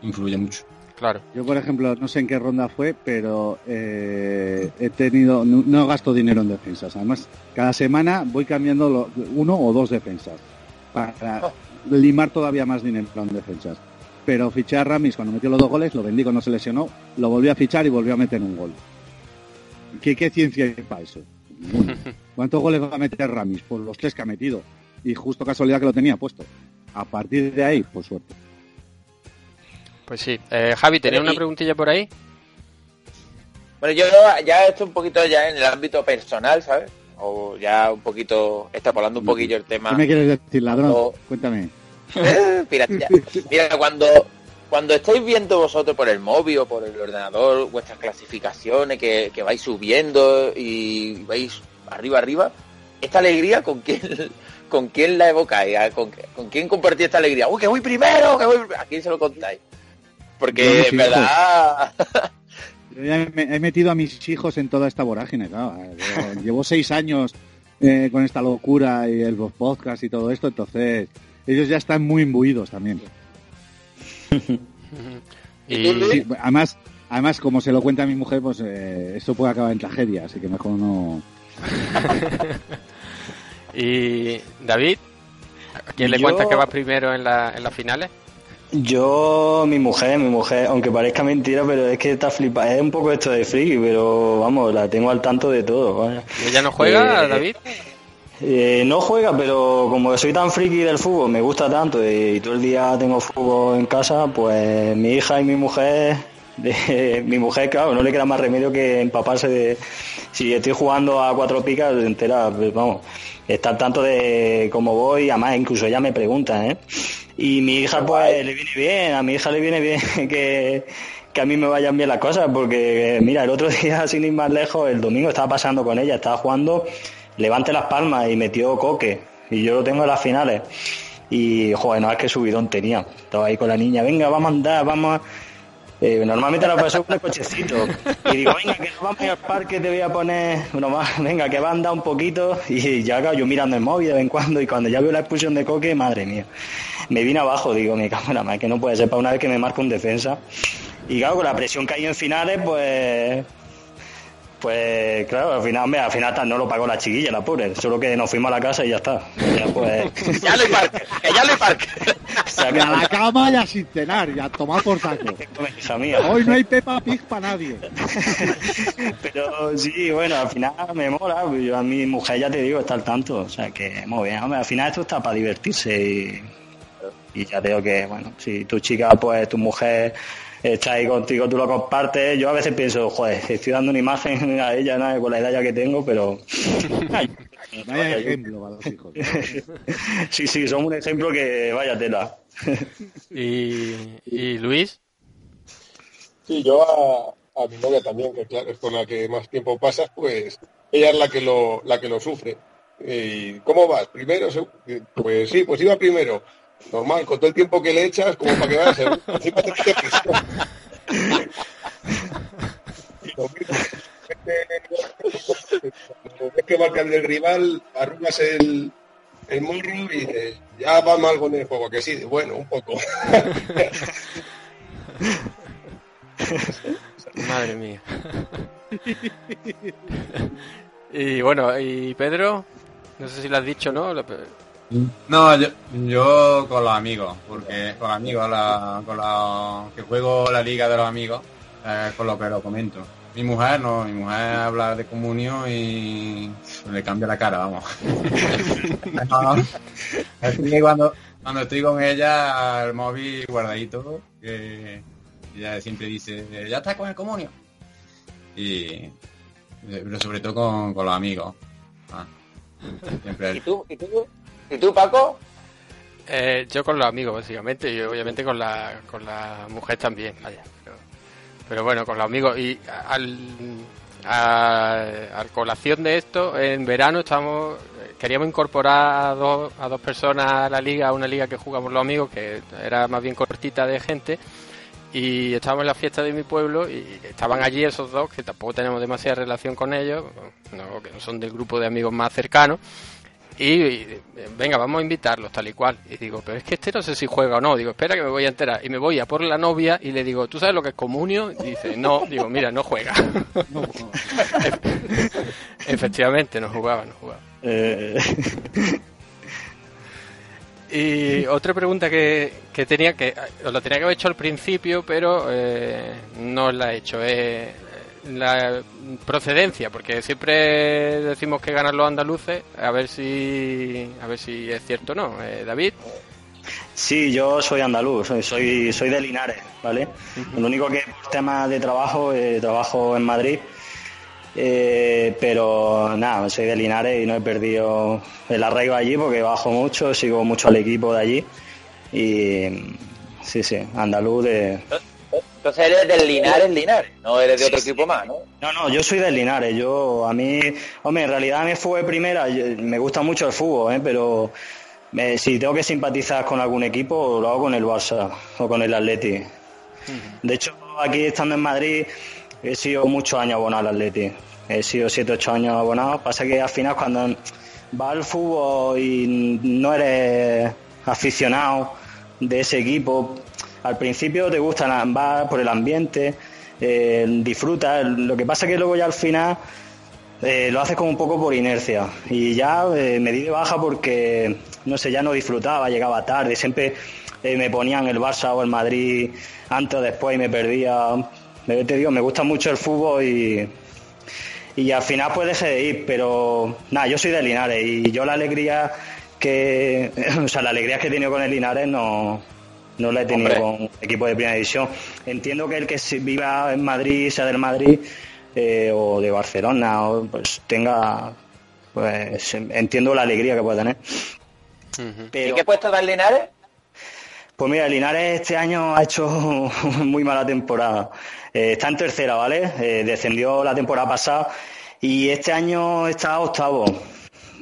influye mucho. Claro. Yo, por ejemplo, no sé en qué ronda fue, pero eh, he tenido, no, no gasto dinero en defensas. Además, cada semana voy cambiando lo- uno o dos defensas para limar todavía más dinero en defensas. Pero fiché a Ramis cuando metió los dos goles, lo vendí cuando se lesionó, lo volví a fichar y volvió a meter un gol. ¿Qué, qué ciencia hay para eso? ¿Cuántos goles va a meter Ramis? Pues los tres que ha metido. Y justo casualidad que lo tenía puesto. A partir de ahí, por suerte. Pues sí. Eh, Javi, ¿tenía Pero una y- preguntilla por ahí? Bueno, yo ya esto un poquito ya en el ámbito personal, ¿sabes? O ya un poquito, extrapolando un poquillo el tema. ¿Qué me quieres decir, ladrón? Cuéntame. Eh, piratilla. Mira, cuando, cuando estáis viendo vosotros por el móvil o por el ordenador vuestras clasificaciones que, que vais subiendo y vais arriba arriba, esta alegría con quién con quién la evocáis, ¿A ¿Con, con quién compartís esta alegría. Uy, que voy primero, que voy prim- ¿A quién se lo contáis? Porque en verdad Yo ya me- he metido a mis hijos en toda esta vorágine, claro. Llevo seis años eh, con esta locura y el podcast y todo esto, entonces ellos ya están muy imbuidos también. Y Sí, además, además, como se lo cuenta a mi mujer, pues eh, esto puede acabar en tragedia, así que mejor no... Y David, ¿a quién le Yo- cuentas que va primero en, la, en las finales? Yo, mi mujer, mi mujer, aunque parezca mentira, pero es que está flipada. Es un poco esto de friki, pero vamos, la tengo al tanto de todo. vaya. ¿Y ella no juega, Eh, David? Eh, no juega, pero como soy tan friki del fútbol, me gusta tanto y, todo el día tengo fútbol en casa, pues mi hija y mi mujer, de- mi mujer, claro, no le queda más remedio que empaparse de... Si estoy jugando a cuatro picas, entera, pues, vamos, está al tanto de cómo voy, además incluso ella me pregunta, ¿eh? Y mi hija, pues, le viene bien, a mi hija le viene bien que, que a mí me vayan bien las cosas, porque, mira, el otro día, sin ir más lejos, el domingo estaba pasando con ella, estaba jugando levante las palmas y metió coque. Y yo lo tengo en las finales. Y, joder, no es que subidón tenía. Estaba ahí con la niña, venga, vamos a andar, vamos a... Eh, normalmente la paso con el cochecito. Y digo, venga, que nos vamos al parque, te voy a poner... Bueno, más, venga, que va a andar un poquito. Y ya, yo mirando el móvil de vez en cuando. Y cuando ya veo la expulsión de coque, madre mía. Me vine abajo, digo, mi cámara, más que no puede ser para una vez que me marca un defensa. Y claro, con la presión que hay en finales, pues pues claro, al final, hombre, al final no lo pagó la chiquilla, la pobre. Solo que nos fuimos a la casa y ya está. Ya pues. ya le parque, que ya le parque. Y a la cama y a sin cenar, y a tomar por saco. Hoy no hay Peppa Pig para nadie. Pero sí, bueno, al final me mola. Yo a mi mujer ya te digo, está al tanto. O sea que muy bien. Hombre, al final esto está para divertirse y, y ya te digo que, bueno, si tu chica, pues tu mujer está ahí contigo, tú lo compartes. Yo a veces pienso, joder, estoy dando una imagen a ella ¿no? con la edad ya que tengo, pero. Ay, Vaya ejemplo para los hijos. sí, sí, son un ejemplo que vaya tela. ¿Y, y Luis? Sí, yo a, a mi novia también, que claro, es con la que más tiempo pasas, pues ella es la que lo, la que lo sufre. ¿Y cómo vas? ¿Primero? seg- Pues sí, pues iba primero. Normal, con todo el tiempo que le echas, como para que vaya segundo. Encima te mete presión. Y lo mismo, cuando ves que marcan del rival, arrugas el, el morro y dices, ya va mal con el juego, que sí, bueno, un poco. Madre mía. y bueno, ¿y Pedro? No sé si lo has dicho, ¿no? No, yo, yo con los amigos, porque con los amigos, con la, que juego la liga de los amigos, eh, con lo que lo comento. Mi mujer no, mi mujer habla de comunión y le cambia la cara, vamos. No, que cuando, cuando estoy con ella, el móvil guardadito, que ella siempre dice, ya está con el comunio. Y pero sobre todo con, con los amigos. Ah, ¿Y tú, y tú, y tú Paco? Eh, yo con los amigos, básicamente, y obviamente con la, con la mujer también, vaya. Pero, pero bueno, con los amigos. Y al, colación de esto, en verano estamos queríamos incorporar a dos, a dos personas a la liga, a una liga que jugamos los amigos, que era más bien cortita de gente. Y estábamos en la fiesta de mi pueblo y estaban allí esos dos, que tampoco tenemos demasiada relación con ellos, no, que no son del grupo de amigos más cercanos. Y, venga, vamos a invitarlos tal y cual. Y digo, pero es que este no sé si juega o no. Digo, espera que me voy a enterar. Y me voy a por la novia y le digo, ¿tú sabes lo que es comunio? Y dice, no. Digo, mira, no juega. Efectivamente, no jugaba, no jugaba. Eh, Y otra pregunta que, que tenía, que os lo tenía que haber hecho al principio, pero eh, no la he hecho. Eh, la procedencia, porque siempre decimos que ganan los andaluces, a ver si a ver si es cierto o no. Eh, David. Sí, yo soy andaluz, soy, soy, soy de Linares, ¿vale? Lo único que por tema de trabajo, eh, trabajo en Madrid, eh, pero nada, soy de Linares y no he perdido el arraigo allí porque bajo mucho, sigo mucho al equipo de allí y sí, sí, andaluz de... Entonces eres del Linares, Linares, no eres de otro equipo más, ¿no? No, no, yo soy del Linares. Yo, a mí, hombre, en realidad me fue primera. yo- me gusta mucho el fútbol, ¿eh? pero eh, si tengo que simpatizar con algún equipo, lo hago con el Barça o con el Atleti. De hecho, aquí estando en Madrid, he sido muchos años abonado al Atleti. He sido 7, 8 años abonado. Pasa que al final, cuando vas al fútbol y no eres aficionado de ese equipo, al principio te gusta, vas por el ambiente, eh, disfrutas. Lo que pasa que luego ya al final eh, lo haces como un poco por inercia. Y ya eh, me di de baja porque, no sé, ya no disfrutaba, llegaba tarde, siempre eh, me ponían el Barça o el Madrid antes o después y me perdía. Me gusta mucho el fútbol y, y al final pues dejé de ir, pero nada, yo soy de Linares y yo la alegría que, o sea, la alegría que he tenido con el Linares no, no la he tenido Hombre. con equipo de primera división. Entiendo que el que se- viva en Madrid, sea del Madrid eh, o de Barcelona, o, pues tenga, pues entiendo la alegría que puede tener. ¿Y qué puesto da el Linares? Pues mira, Linares este año ha hecho muy mala temporada. Eh, está en tercera, ¿vale? Eh, descendió la temporada pasada y este año está octavo.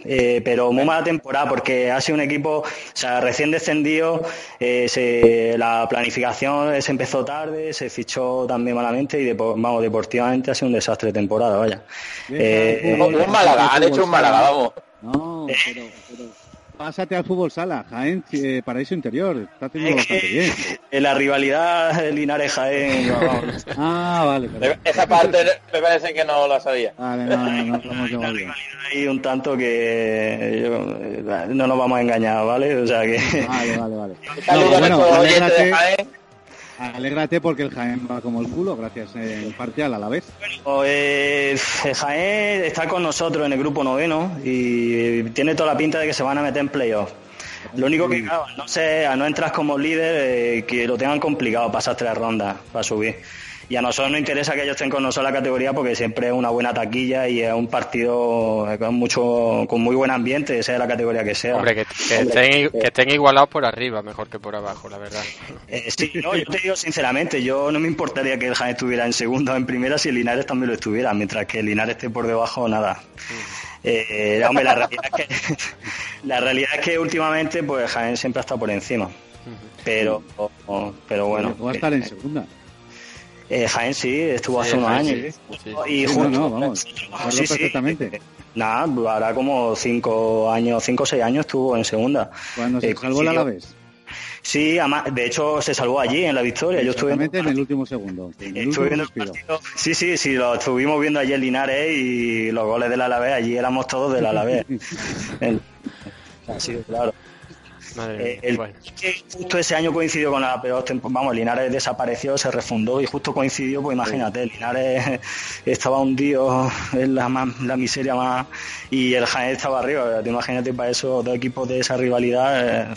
Eh, pero muy mala temporada porque ha sido un equipo, o sea, recién descendido, eh, se- la planificación se empezó tarde, se fichó también malamente y depo- vamos, deportivamente ha sido un desastre de temporada, vaya. Eh, Un, un Málaga, han hecho un Málaga, vamos. No, pero, pero pásate al fútbol sala, Jaén, eh, paraíso interior, está teniendo bastante bien. en la rivalidad Linares-Jaén, vamos, Ah, vale, perdón. Esa parte me parece que no la sabía. Vale, no, no, no, no, no, hay un tanto que yo- eh, no nos vamos a engañar, ¿vale? O sea que... Vale, vale, vale. saludo No, a bueno, nuestros oyentes de Jaén. Alégrate porque el Jaén va como el culo, gracias eh, en parte a la vez. Eh, Jaén está con nosotros en el grupo noveno y tiene toda la pinta de que se van a meter en playoff. Lo único que, claro, no sé, a no entras como líder, eh, que lo tengan complicado pasar tres rondas para subir. Y a nosotros nos interesa que ellos estén con nosotros en la categoría porque siempre es una buena taquilla y es un partido eh, con mucho, con muy buen ambiente, sea la categoría que sea. Hombre, que, que estén, que estén igualados por arriba, mejor que por abajo, la verdad. Eh, sí, no, yo te digo sinceramente, yo no me importaría que el Jaén estuviera en segunda o en primera si el Linares también lo estuviera, mientras que el Linares esté por debajo, nada. Eh, hombre, la realidad, es que, la realidad es que últimamente pues Jaén siempre ha estado por encima. Pero, pero bueno. Va a estar en segunda. Eh, Jaén sí, estuvo Sí, hace unos Jaén años. sí. Y justo- no, no, vamos, Sí, sí. perfectamente. Nada, hará como cinco años, cinco o seis años estuvo en segunda. Cuando se Eh, salvó el Alavés. Sí, de hecho se salvó allí en la victoria. Yo estuve en el último segundo. En el último. Sí, sí, sí, lo estuvimos viendo ayer en Linares y los goles del Alavés, allí éramos todos del Alavés. El- Así claro. Madre Eh, el- que justo ese año coincidió con la peor temporada. Vamos, Linares desapareció, se refundó y justo coincidió, pues imagínate, Linares estaba hundido en la, más- la miseria más y el Jaén estaba arriba. Te imagínate para esos dos equipos de esa rivalidad. eh,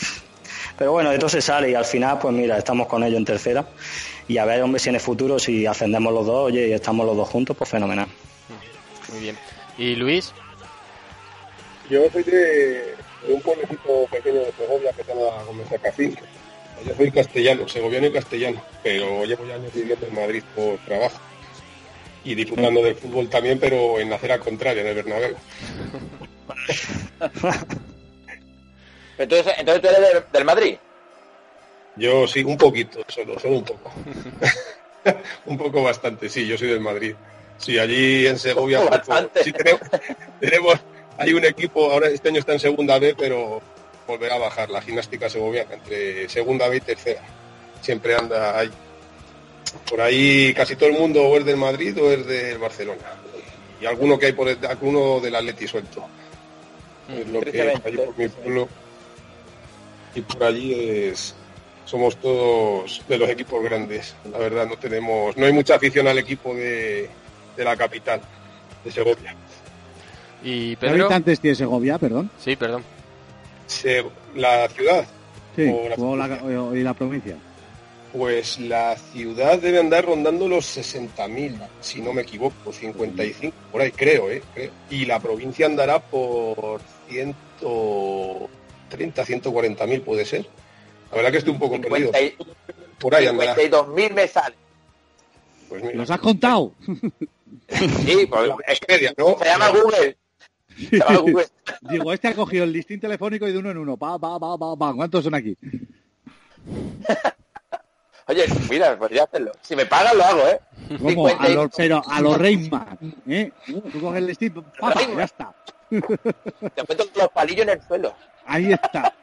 pero bueno, de todo se sale y al final, pues mira, estamos con ellos en tercera. Y a ver, hombre, si en el futuro, si ascendemos los dos, oye, y estamos los dos juntos, pues fenomenal. Muy bien. ¿Y Luis? Yo soy de, de un pueblecito pequeño de Segovia que se llama Gómez de Cacín. Yo soy castellano, segoviano y castellano, pero llevo ya años viviendo en Madrid por trabajo. Y disfrutando del fútbol también, pero en la acera contraria, en el Bernabéu. Entonces, entonces tú eres del, del Madrid. Yo sí, un poquito, solo, solo un poco. un poco bastante, sí, yo soy del Madrid. Sí, allí en Segovia poco pues, bastante. sí tenemos, tenemos, hay un equipo, ahora este año está en segunda B, pero volverá a bajar la gimnástica segoviana entre segunda B y tercera. Siempre anda ahí. Por ahí casi todo el mundo o es del Madrid o es del Barcelona. Y alguno que hay por el- alguno del Atleti suelto. Es lo que allí por mi pueblo y por allí es somos todos de los equipos grandes. La verdad no tenemos, no hay mucha afición al equipo de, de la capital, de Segovia. ¿Y ¿Qué Pedro? habitantes tiene Segovia, perdón? Sí, perdón. Se- la ciudad, Sí, O la o la, o- y la provincia. pues la ciudad debe andar rondando los 60.000, si no me equivoco, 55, por ahí creo, ¿eh? Creo. Y la provincia andará por 130, 140.000 puede ser. La verdad que estoy un poco perdido. 50 y- Por ahí andará. 52.000 me sale. Pues mira, ¿Los has contado? Sí, pues, es que Wikipedia, ¿no? se llama Google. Digo, este ha cogido el listín telefónico y de uno en uno. Pa, pa, pa, pa, pa. ¿Cuántos son aquí? Oye, mira, podría hacerlo. Si me pagan, lo hago, ¿eh? ¿Cómo? A 50 y- los, pero a los Rayman. ¿eh? Tú coges el listín, pa, pa, ya está. Te meto los palillos en el suelo. Ahí está.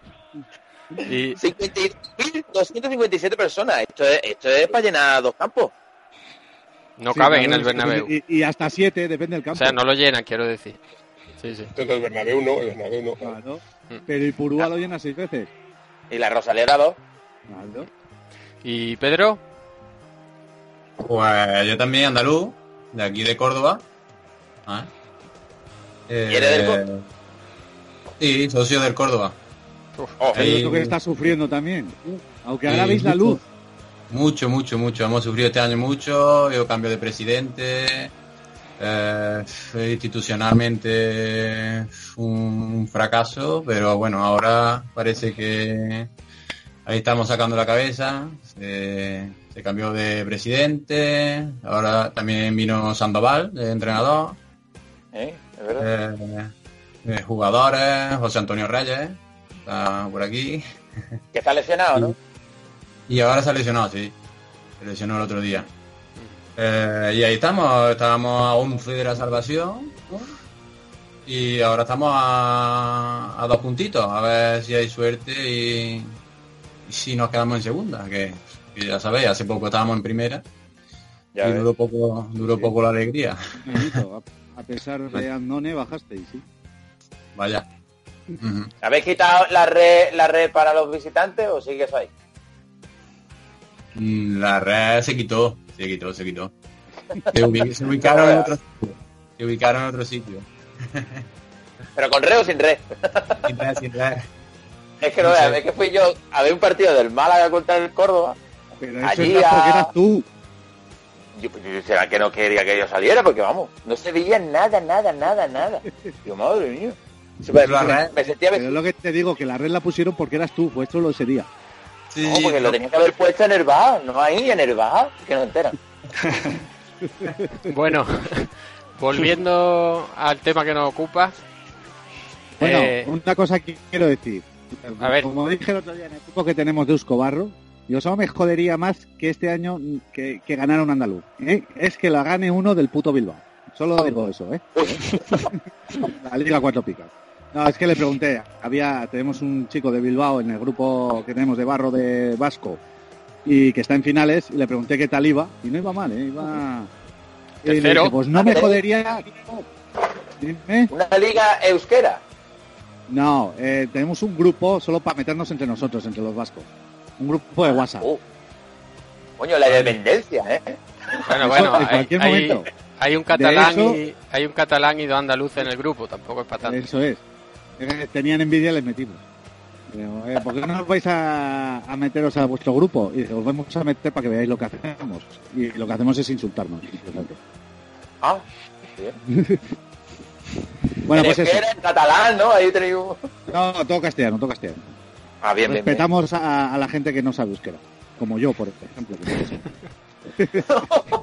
Y 52.257 personas. Esto es, esto es para llenar dos campos. no Sí, caben en el Bernabéu. Y, y hasta siete, depende del O campo. sea, no lo llenan, quiero decir. Sí, sí. Entonces el Bernabéu no, el Bernabéu no. Claro. Pero el Purúa lo llena seis veces. Y la Rosaleda dos. Claro. ¿Y Pedro? Pues yo también andaluz, de aquí de Córdoba. Ah. Eh, ¿Y eres del Córdoba? Sí, socio del Córdoba. Oh, que estás sufriendo también. Aunque Sí, ahora veis la luz. Mucho, mucho, mucho. Hemos sufrido este año mucho. Yo cambio de presidente. Eh, institucionalmente un fracaso, pero bueno, ahora parece que ahí estamos sacando la cabeza. Se, se cambió de presidente. Ahora también vino Sandoval, de entrenador. ¿eh? Es verdad. eh, eh, jugadores, José Antonio Reyes, está por aquí. Que está lesionado, ¿no? Y ahora se ha lesionado, sí. Se lesionó el otro día. Eh, y ahí estamos, estábamos a 11 de la salvación. ¿no? Y ahora estamos a, a dos puntitos, a ver si hay suerte y, y si nos quedamos en segunda, que, que ya sabéis, hace poco estábamos en primera Ya y ves. duró poco, duró poco la alegría. Benito, a, a pesar de Andone, bajasteis, sí. Vaya. ¿Habéis quitado la red, la red para los visitantes o sigues ahí? Mm, La red se quitó, se quitó, se quitó. Se, ubi- se ubicaron en otro sitio. Se ubicaron en otro sitio. ¿Pero con red o sin red? Sin red, sin red. Es que no No sé. es que fui yo a ver un partido del Málaga contra el Córdoba. Pero eso Allí era porque a- eras tú. Yo, yo- ¿Será que no quería que yo saliera? Porque vamos, no se veía nada, nada, nada, nada. Yo, madre mía. Me, La me sentía Pero es lo que te digo, que la red la pusieron porque eras tú, vuestro lo sería. Sí, No, porque lo tenía que haber puesto en el bar, no ahí en el bar, que no enteran. Bueno, volviendo al tema que nos ocupa. Bueno, eh, una cosa que quiero decir. A ver. Como dije el otro día en el grupo que tenemos de Eusko Barro, yo solo me jodería más que este año que, que ganara un andaluz. ¿eh? Es que la gane uno del puto Bilbao. Solo digo eso, ¿eh? la Liga Cuatro Picas. No, es que le pregunté. Había, tenemos un chico de Bilbao en el grupo que tenemos de Barro de Vasco y que está en finales y le pregunté qué tal iba y no iba mal, ¿eh? Iba... Y le Tercero. dije, pues no me jodería... Dime. Una liga euskera. No, eh, tenemos un grupo solo para meternos entre nosotros, entre los vascos. Un grupo de WhatsApp. Oh. Coño, la independencia, ¿eh? Bueno, Eso, bueno, en hay, cualquier hay- momento. hay un catalán eso- y hay un catalán y dos andaluces en el grupo, tampoco es para tanto. Eso es. Tenían envidia, les metimos. Digo, eh, ¿Por qué no os vais a, a meteros a vuestro grupo? Y os vamos a meter para que veáis lo que hacemos. Y lo que hacemos es insultarnos. Ah, bien. Bueno, En pues eso. en catalán, ¿no? Ahí un- No, todo castellano, todo castellano. Ah, bien, bien, bien. Respetamos a, a la gente que no sabe euskera. Como yo, por ejemplo. que no.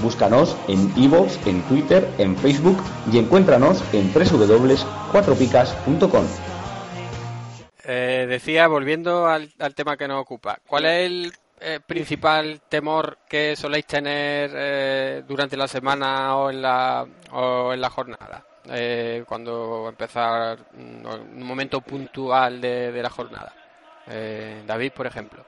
Búscanos en iVoox, en Twitter, en Facebook y encuéntranos en www.cuatropicas.com. Eh, decía, volviendo al, tema que nos ocupa, ¿cuál es el eh, principal temor que soléis tener eh, durante la semana o en la, o en la jornada? Cuando empezar mm, un momento puntual de, la jornada. David, por ejemplo.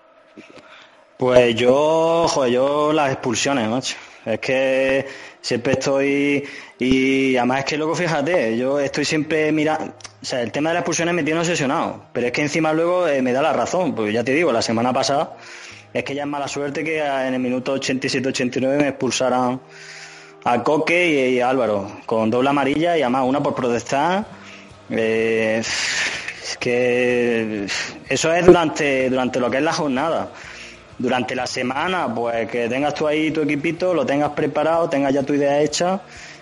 Pues yo, joder, yo las expulsiones, macho. Es que siempre estoy y además es que luego fíjate, yo estoy siempre mirando, o sea, el tema de las expulsiones me tiene obsesionado, pero es que encima luego eh, me da la razón, porque ya te digo, la semana pasada es que ya es mala suerte que en el minuto 87-89 me expulsaran a Coque y, a Álvaro con doble amarilla y además una por protestar. Eh, es que eso es durante, durante lo que es la jornada. Durante la semana, pues que tengas tú ahí tu equipito, lo tengas preparado, tengas ya tu idea hecha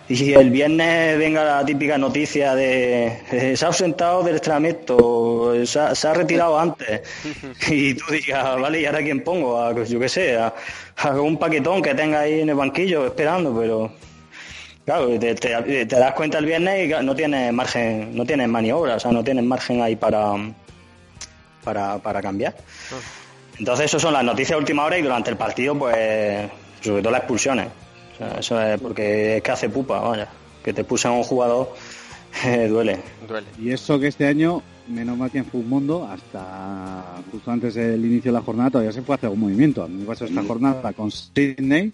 y el viernes venga la típica noticia de se ha ausentado del entrenamiento, se ha, se ha retirado antes y tú digas, vale, ¿y ahora quién pongo? A, yo qué sé, a, a un paquetón que tenga ahí en el banquillo esperando, pero claro, te, te- te das cuenta el viernes y no tienes margen, no tienes maniobra, o sea, no tienes margen ahí para, para, para cambiar. Entonces, eso son las noticias de última hora y durante el partido, pues, sobre todo las expulsiones. O sea, eso es porque es que hace pupa, vaya. Que te pulsen a un jugador eh, duele. Duele. Y eso que este año, menos mal que en Mundo, hasta justo antes del inicio de la jornada, todavía se puede hacer algún movimiento. A mí me pasó esta jornada con Sydney,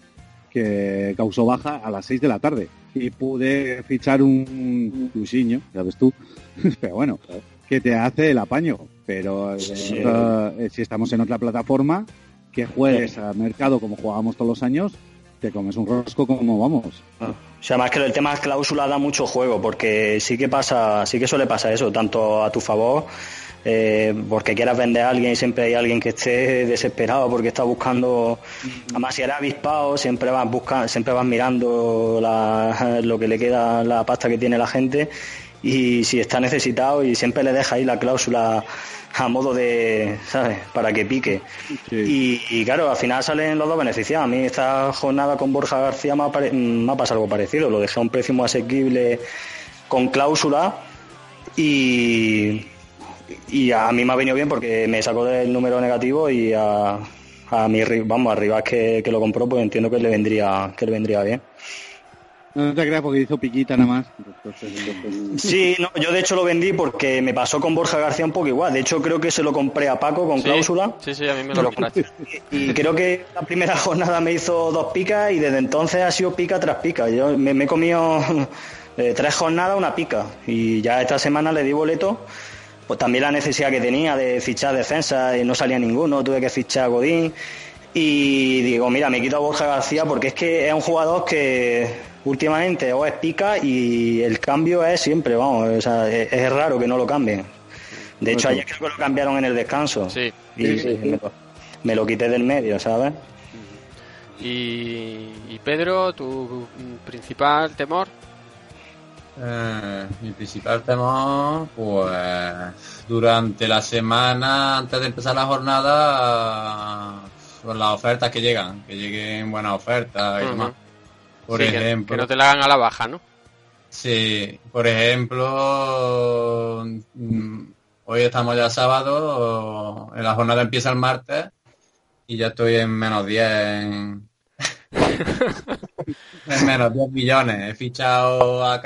que causó baja a las 6 de la tarde. Y pude fichar un Luciño, ya ves tú. Pero bueno, que te hace el apaño. Pero eh, Sí. en otra- eh, si estamos en otra plataforma, que juegues a mercado como jugábamos todos los años, te comes un rosco como vamos. O sea, más que el tema cláusula da mucho juego, porque sí que pasa, sí que suele pasar eso, tanto a tu favor, eh, porque quieras vender a alguien y siempre hay alguien que esté desesperado porque está buscando, además si eres avispado, siempre vas buscando, siempre vas mirando la- lo que le queda, la pasta que tiene la gente, y si está necesitado y siempre le deja ahí la cláusula a modo de, ¿sabes? Para que pique. Y, y claro, al final salen los dos beneficiados. A mí esta jornada con Borja García me ha, pare- me ha pasado algo parecido. Lo dejé a un precio muy asequible con cláusula y, y a mí me ha venido bien porque me sacó del número negativo y a, a mi vamos, a rival que, que lo compró pues entiendo que le vendría que le vendría bien. No te creas porque hizo piquita nada más. Entonces, entonces- Sí, no, yo de hecho lo vendí porque me pasó con Borja García un poco igual. De hecho creo que se lo compré a Paco con Sí, cláusula. Sí, sí, a mí me lo compraste. Y creo que la primera jornada me hizo dos picas y desde entonces ha sido pica tras pica. Yo me, me he comido eh, tres jornadas, una pica. Y ya esta semana le di boleto. Pues también la necesidad que tenía de fichar defensa y no salía ninguno. Tuve que fichar a Godín. Y digo, mira, me quito a Borja García porque es que es un jugador que últimamente o es pica y el cambio es siempre, vamos, o sea, es, es raro que no lo cambien. De hecho, ayer creo que lo cambiaron en el descanso. Sí. Y Sí, sí, sí. Me, lo, me lo quité del medio, ¿sabes? Y, y Pedro, tu principal temor. Eh, mi principal temor, pues durante la semana, antes de empezar la jornada, con las ofertas que llegan, que lleguen buenas ofertas y demás. Por Sí, ejemplo, que no te la hagan a la baja, ¿no? Sí, por ejemplo, mm, hoy estamos ya sábado, en la jornada empieza el martes y ya estoy en menos 10 en, en menos 10 millones. He fichado a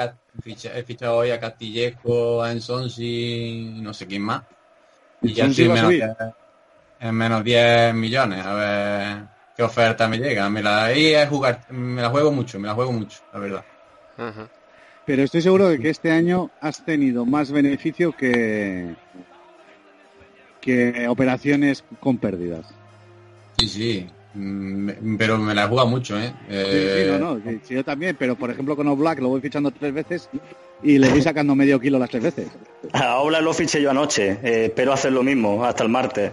he fichado hoy a Castillejo, a Ensonsi, no sé quién más. Y ya estoy en menos, subir. 10, en menos 10 millones. A ver qué oferta me llega. Me la, ahí es jugar, me la juego mucho, me la juego mucho, la verdad. Pero estoy seguro de que este año has tenido más beneficio que que operaciones con pérdidas. Sí, sí. Mm, Pero me la he jugado mucho, ¿eh? Sí, Eh, sí, no, no, sí, sí, yo también, pero por ejemplo con Oblak lo voy fichando tres veces y le voy sacando medio kilo las tres veces. A Oblak lo fiché yo anoche. eh, espero hacer lo mismo hasta el martes.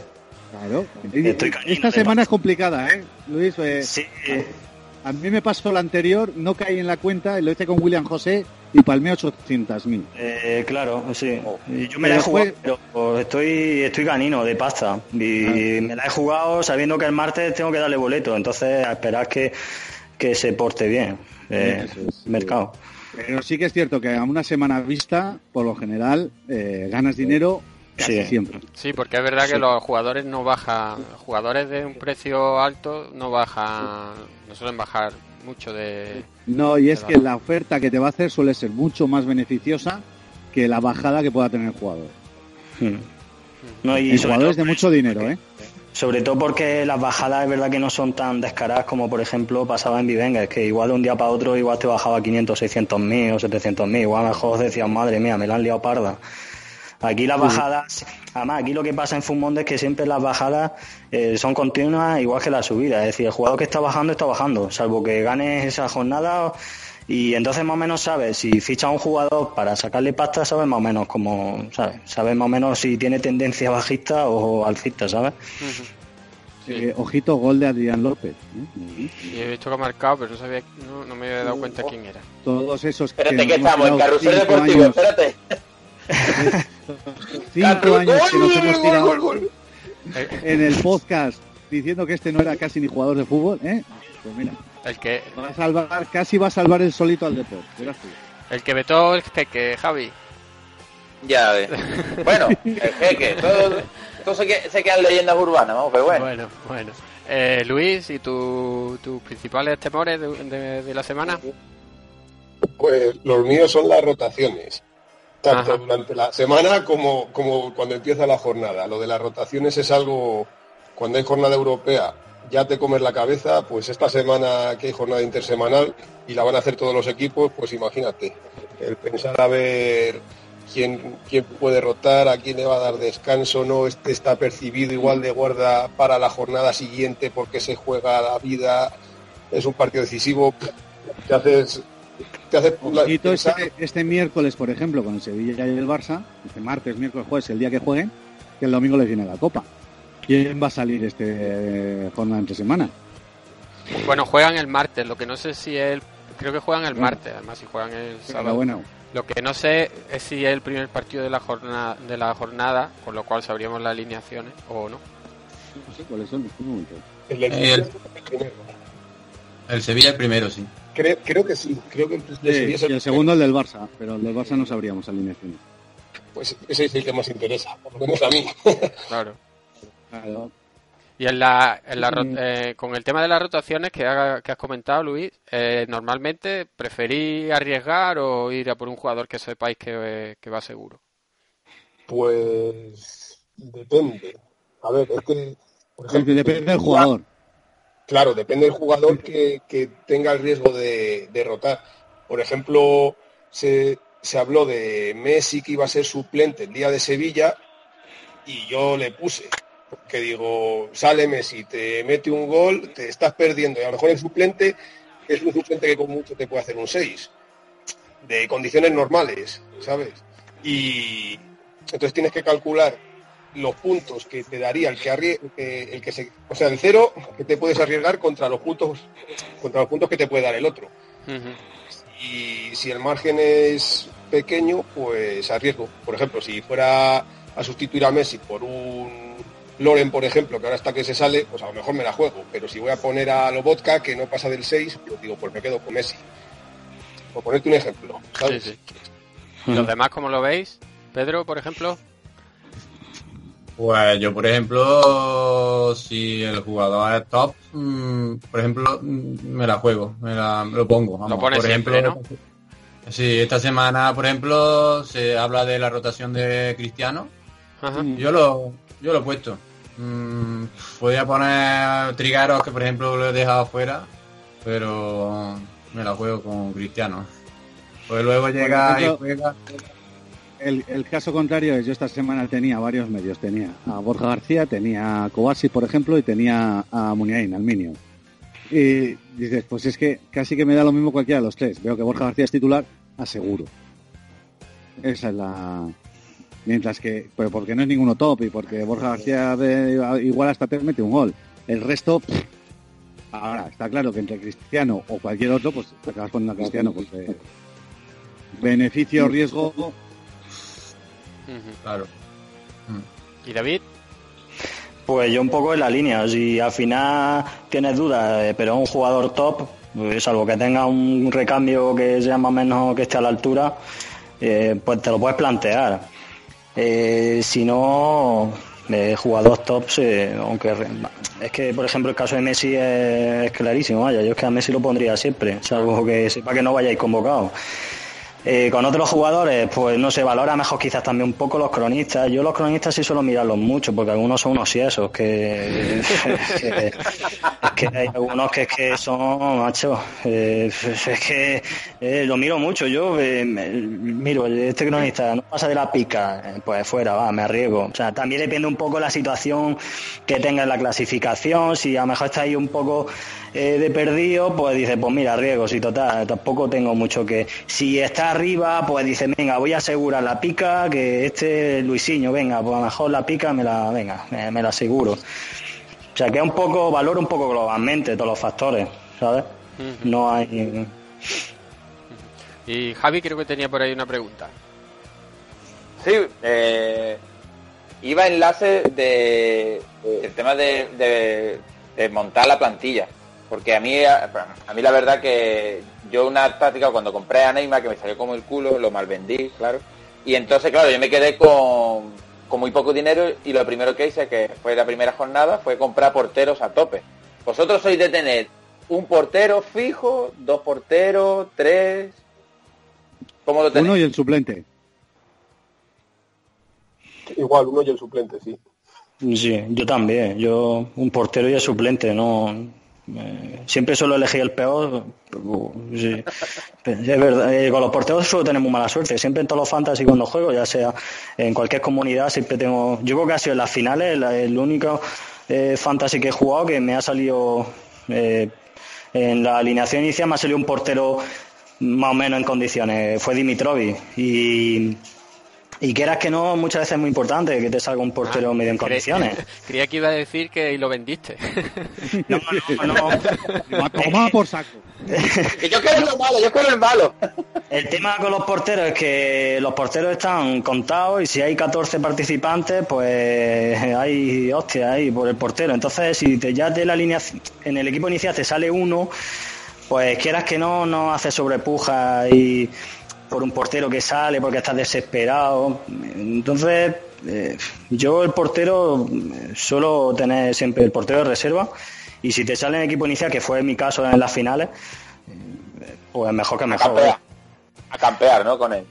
Claro. Estoy Esta semana es complicada, ¿eh? Luis, eh, Sí. a mí me pasó la anterior, no caí en la cuenta, lo hice con William José y palmé 800.000. Eh, claro, sí. Y Yo me Pero la he jugado, fue- pero estoy, estoy ganino de pasta. Y me la he jugado sabiendo que el martes tengo que darle boleto. Entonces, a esperar que, que se porte bien. Eh, sí. mercado. Pero sí que es cierto que a una semana vista, por lo general, eh, ganas dinero casi Sí. siempre. Sí, porque es verdad que los jugadores no bajan, jugadores de un precio alto no bajan, no suelen bajar mucho de... No, y es que la oferta que te va a hacer suele ser mucho más beneficiosa que la bajada que pueda tener el jugador. No, y En sobre jugadores todo- de mucho dinero, ¿eh? Sobre todo porque las bajadas es verdad que no son tan descaradas como por ejemplo pasaba en Vivenga, es que igual de un día para otro igual te bajaba 500, 600 mil o 700 mil, igual mejor decías, madre mía, me la han liado parda. Aquí las bajadas, además aquí lo que pasa en Fumonde es que siempre las bajadas eh, son continuas igual que las subidas, es decir, el jugador que está bajando está bajando, salvo que ganes esa jornada y entonces más o menos sabes, si fichas a un jugador para sacarle pasta, sabes más o menos cómo, sabes, sabes más o menos si tiene tendencia bajista o alcista, ¿sabes? Eh, ojito, gol de Adrián López. ¿eh? Y he visto que ha marcado, pero no sabía, no, no me había dado cuenta quién era. Todos esos Espérate que que nos estamos en carrusel deportivo, años- espérate. cinco años que nos hemos tirado en el podcast diciendo que este no era casi ni jugador de fútbol, ¿eh? Pues mira, El que, va a salvar, casi va a salvar el solito al deporte. el que vetó el jeque, Javi. Ya ves. Bueno, el jeque, todo, todo se, que- se quedan leyendas urbanas, vamos, pero bueno. Bueno, bueno. Eh, Luis, ¿y tu- tus principales temores de, de- de la semana? Pues los míos son las rotaciones. Tanto Ajá. durante la semana como, como cuando empieza la jornada. Lo de las rotaciones es algo, cuando hay jornada europea, ya te comes la cabeza, pues esta semana que hay jornada intersemanal y la van a hacer todos los equipos, pues imagínate, el pensar a ver quién, quién puede rotar, a quién le va a dar descanso, no este está percibido igual de guarda para la jornada siguiente porque se juega la vida, es un partido decisivo, te haces te hace la- Ojito pensar- este, este miércoles, por ejemplo, con el Sevilla y el Barça, este martes, miércoles, jueves, el día que jueguen, que el domingo les viene la Copa. ¿Quién va a salir este eh, jornada entre semana? Bueno, juegan el martes, lo que no sé si es el... Creo que juegan el Bueno. martes, además si juegan el sábado. bueno, Lo que no sé es si es el primer partido de la jornada, de la jornada con lo cual sabríamos las alineaciones o no. no sé cuáles son. el El- primero. El Sevilla el primero, sí. Creo, creo que sí, creo que Sí, es y el segundo el del Barça, pero el del Barça no sabríamos alineaciones. Pues ese es el que más interesa, por lo menos a mí. Claro. Claro. Y en la, en la eh, con el tema de las rotaciones que, ha- que has comentado, Luis, eh, normalmente preferí arriesgar o ir a por un jugador que sepáis que, eh, que va seguro. Pues depende. A ver, es que, por ejemplo, Depende del jugador. Claro, depende del jugador que, que tenga el riesgo de, de rotar. Por ejemplo, se, se habló de Messi que iba a ser suplente el día de Sevilla y yo le puse, porque digo, sale Messi, te mete un gol, te estás perdiendo y a lo mejor el suplente es un suplente que con mucho te puede hacer un 6, de condiciones normales, ¿sabes? Y entonces tienes que calcular los puntos que te daría el que arrie- que- el que se, o sea, el cero que te puedes arriesgar contra los puntos contra los puntos que te puede dar el otro. Y si el margen es pequeño, pues arriesgo. Por ejemplo, si fuera a sustituir a Messi por un Loren, por ejemplo, que ahora está que se sale, pues a lo mejor me la juego. Pero si voy a poner a Lobotka, que no pasa del 6, pues digo, pues me quedo con Messi. Por ponerte un ejemplo, ¿sabes? Sí, sí. ¿Los demás cómo lo veis? Pedro, por ejemplo. Pues yo, por ejemplo, si el jugador es top, mm, por ejemplo, mm, me la juego, me, la, me lo pongo. Vamos, Lo pones por siempre, ejemplo, Sí, esta semana, por ejemplo, se habla de la rotación de Cristiano. Ajá. Yo lo, yo lo he puesto. Mm, podría poner Trigaros, que por ejemplo lo he dejado fuera, pero me la juego con Cristiano. Pues luego llega y juega. El, caso contrario es yo esta semana tenía varios medios. Tenía a Borja García, tenía a Kovacic, por ejemplo, y tenía a Muniain, al Minio. Y dices, pues es que casi que me da lo mismo cualquiera de los tres. Veo que Borja García es titular, aseguro. Esa es la... Mientras que, pero porque no es ninguno top y porque Borja García igual hasta te mete un gol. El resto, ahora, está claro que entre Cristiano o cualquier otro, pues te acabas poniendo a Cristiano porque beneficio, riesgo, Claro. ¿Y David? Pues yo un poco en la línea, si al final tienes dudas, eh, pero es un jugador top, pues salvo que tenga un recambio que sea más o menos que esté a la altura, eh, pues te lo puedes plantear. Eh, si no, eh, jugador top, aunque re- es que por ejemplo el caso de Messi es, es clarísimo, vaya, yo es que a Messi lo pondría siempre, salvo que sepa que no vayáis convocado. Eh, con otros jugadores, pues no se valora mejor quizás también un poco los cronistas. Yo los cronistas sí suelo mirarlos mucho, porque algunos son unos siesos, que, que- que hay algunos que que son, macho, eh, es que eh, lo miro mucho. Yo eh, miro, este cronista no pasa de la pica, pues fuera, va, me arriesgo. O sea, también depende un poco la situación que tenga en la clasificación. Si a lo mejor está ahí un poco eh, de perdido, pues dice, pues mira, riesgo, si total, tampoco tengo mucho que. Si está arriba, pues dice, venga, voy a asegurar la pica, que este Luisinho, venga, pues a lo mejor la pica me la, venga, me, me la aseguro. O sea, que es un poco, valoro un poco globalmente todos los factores, ¿sabes? No hay. Y Javi creo que tenía por ahí una pregunta. Sí, eh, iba enlace de el tema de, de- de montar la plantilla. Porque a mí, a, a mí la verdad que yo una táctica cuando compré a Neymar que me salió como el culo, lo malvendí, claro. Y entonces, claro, yo me quedé con, con muy poco dinero y lo primero que hice, que fue la primera jornada, fue comprar porteros a tope. Vosotros sois de tener un portero fijo, dos porteros, tres... ¿Cómo lo tenéis? uno y el suplente. Igual, uno y el suplente, sí. Sí, yo también. Yo, un portero y el suplente, no. Eh, siempre suelo elegir el peor. verdad, eh, con los porteros suelo tener muy mala suerte. Siempre en todos los fantasy cuando juego, ya sea en cualquier comunidad, siempre tengo. Yo creo que ha sido en las finales el único eh, fantasy que he jugado que me ha salido. en la alineación inicial me ha salido un portero más o menos en condiciones. Fue Dimitrovic. Y. Y quieras que no, muchas veces es muy importante que te salga un portero medio en condiciones. Creía que iba a decir que y lo vendiste. No, no, no. Toma por saco. Yo quiero lo malo, yo quiero el malo. El tema con los porteros es que los porteros están contados y si hay 14 participantes, pues hay hostia ahí por el portero. Entonces, si te, ya de la línea en el equipo inicial te sale uno, pues quieras que no, no hace sobrepuja y por un portero que sale porque estás desesperado. Entonces, eh, yo el portero eh, suelo tener siempre el portero de reserva y si te sale en equipo inicial, que fue mi caso en las finales, eh, pues mejor que mejor. campear. A campear, ¿no? Con él.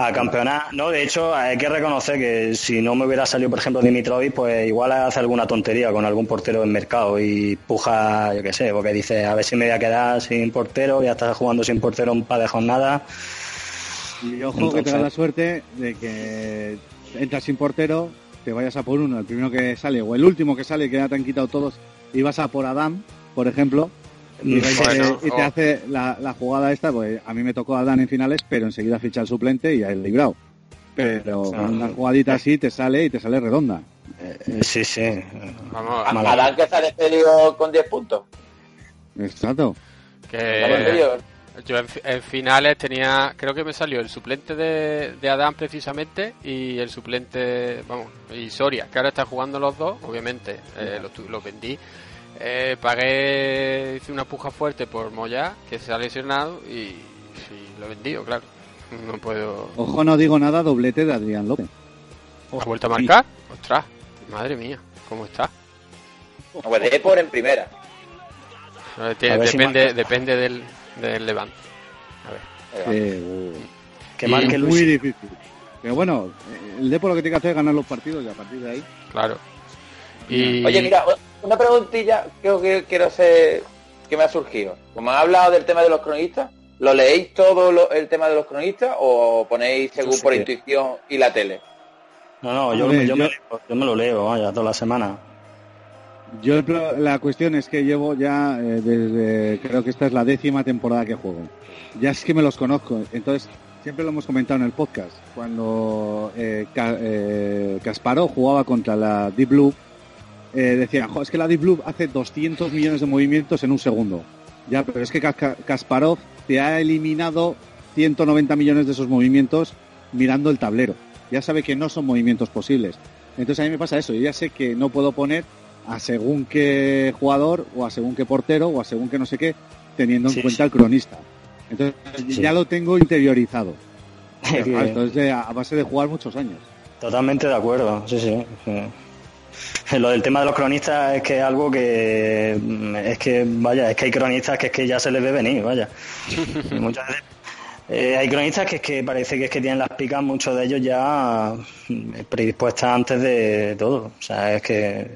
A campeonar, no, de hecho hay que reconocer que si no me hubiera salido, por ejemplo, Dimitrovic, pues igual hace alguna tontería con algún portero en mercado y puja, yo qué sé, porque dice, a ver si me voy a quedar sin portero, ya estás jugando sin portero un par de jornadas. Y ojo que te da la suerte de que entras sin portero, te vayas a por uno, el primero que sale, o el último que sale, que ya te han quitado todos, y vas a por Adam, por ejemplo, y, y te oh. hace la, la jugada esta, pues a mí me tocó Adán en finales, pero enseguida ficha el suplente y ya el librado. Pero una jugadita así te sale y te sale redonda. Eh, sí, sí. Vamos, A- Adán que ha despedido con 10 puntos. Exacto. Que. Yo en, en finales tenía, creo que me salió el suplente de, de Adán precisamente y el suplente, vamos, y Soria, que ahora están jugando los dos, obviamente, eh, los, vendí. Eh, pagué, hice una puja fuerte por Moya, que se ha lesionado y, y lo he vendido, claro. No puedo... Ojo, no digo nada, doblete de Adrián López. ¿Ha vuelto a marcar? Ostras. Madre mía, ¿cómo está? Pues de por en primera. Si depende, depende del, del Levante. A ver. Eh, uh, Que marque muy difícil. Pero bueno, el Depor lo que tiene que hacer es ganar los partidos y a partir de ahí. Claro. Y... Oye, mira, una preguntilla que, que quiero hacer que me ha surgido. Como han hablado del tema de los cronistas, ¿lo leéis todo lo- el tema de los cronistas o ponéis según sí por que- intuición y la tele? No, no, yo, Me, yo me lo leo, vaya, toda la semana. Yo la cuestión es que llevo ya eh, desde creo que esta es la décima temporada que juego. Ya es que me los conozco, entonces siempre lo hemos comentado en el podcast. Cuando eh, eh, Kasparov jugaba contra la Deep Blue, eh, decían, "Jo, es que la Deep Blue hace 200 millones de movimientos en un segundo. Ya, pero es que Ka- Kasparov te ha eliminado 190 millones de esos movimientos mirando el tablero. Ya sabe que no son movimientos posibles. Entonces a mí me pasa eso, yo ya sé que no puedo poner a según qué jugador o a según qué portero o a según qué no sé qué, teniendo en Sí, cuenta sí. el cronista. Entonces Sí. ya lo tengo interiorizado. Pero, Que- claro, esto es de- a base de jugar muchos años. Totalmente de acuerdo, sí, sí. Lo del tema de los cronistas es que es algo que mm, es que vaya, es que hay cronistas que es que ya se les ve venir, vaya. Y muchas veces eh, hay cronistas que es que parece que es que tienen las picas, muchos de ellos ya mm, predispuestas antes de todo. O sea, es que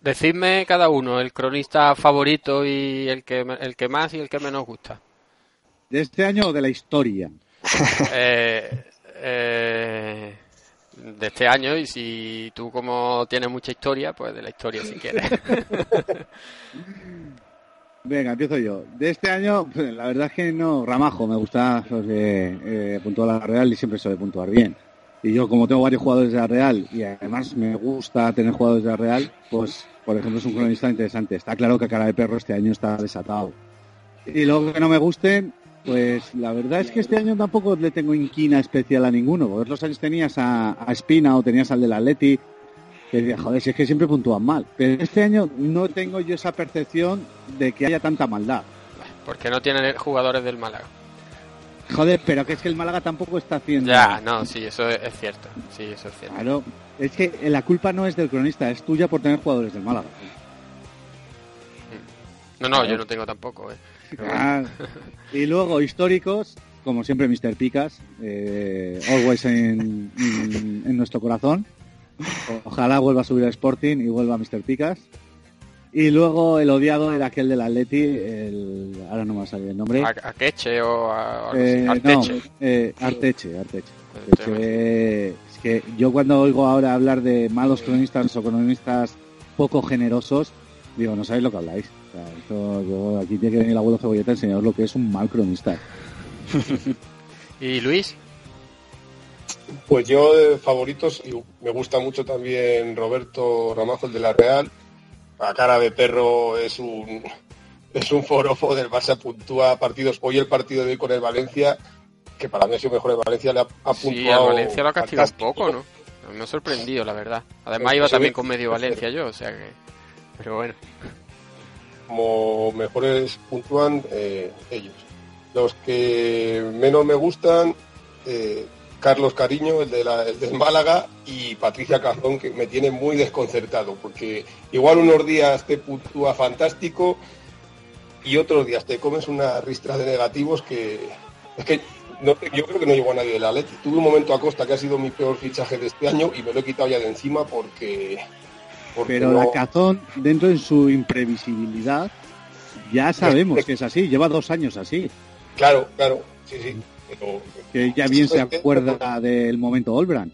Decidme cada uno el cronista favorito y el que, el que más y el que menos gusta. De este año o de la historia. Eh, eh, de este año y si tú como tienes mucha historia, pues de la historia si quieres. Venga, empiezo yo. De este año, pues, la verdad es que no, Ramajo, me gusta porque eh, puntuar la Real y siempre suele puntuar bien. Y yo, como tengo varios jugadores de la Real y además me gusta tener jugadores de la Real, pues, por ejemplo, es un cronista interesante. Está claro que Cara de Perro este año está desatado. Y luego que no me gusten, pues la verdad es que este año tampoco le tengo inquina especial a ninguno. Porque otros años tenías a, Espina o tenías al del Atleti, que decía, joder, si es que siempre puntúan mal. Pero este año no tengo yo esa percepción de que haya tanta maldad. Porque no tienen jugadores del Málaga. Joder, pero que es que el Málaga tampoco está haciendo. Ya, no, sí, eso es, cierto. Sí, eso es cierto. Claro, es que la culpa no es del cronista, es tuya por tener jugadores del Málaga. No, no, yo no tengo tampoco. eh. Ah, y luego históricos, como siempre Mr. Picas, eh, always en, en- en nuestro corazón. Ojalá vuelva a subir a Sporting y vuelva a Mr. Picas. Y luego el odiado era aquel del Atleti, el, ahora no me va a salir el nombre. A, a Queche o a, así. Eh, no, eh, Arteche, Arteche. Arteche. Es que yo cuando oigo ahora hablar de malos cronistas o cronistas poco generosos, digo, no sabéis lo que habláis. O sea, esto, yo, aquí tiene que venir el abuelo Cebolleta a enseñaros lo que es un mal cronista. ¿Y Luis? Pues yo de favoritos, y me gusta mucho también Roberto Ramazo, el de la Real. A cara de perro es un es un forofo del Barça, puntúa partidos. Hoy el partido de hoy con el Valencia, que para mí ha sido mejor el Valencia, le ha, ha Sí, puntuado. al Valencia lo ha castigado un poco, ¿no? Me ha sorprendido, la verdad. Además iba también con medio Valencia yo, o sea que... Pero bueno. como mejores puntúan eh, ellos. Los que menos me gustan, eh, Carlos Cariño, el, de la- el del Málaga, y Patricia Cazón, que me tiene muy desconcertado, porque igual unos días te puntúa fantástico y otros días te comes una ristra de negativos que es que no- yo creo que no llegó a nadie del Atleti. Tuve un momento a Costa que ha sido mi peor fichaje de este año y me lo he quitado ya de encima porque... porque Pero no- la cazón, dentro de su imprevisibilidad, ya sabemos que es así, lleva dos años así. Claro, claro, sí, sí. Que ya bien se acuerda del momento Olbran.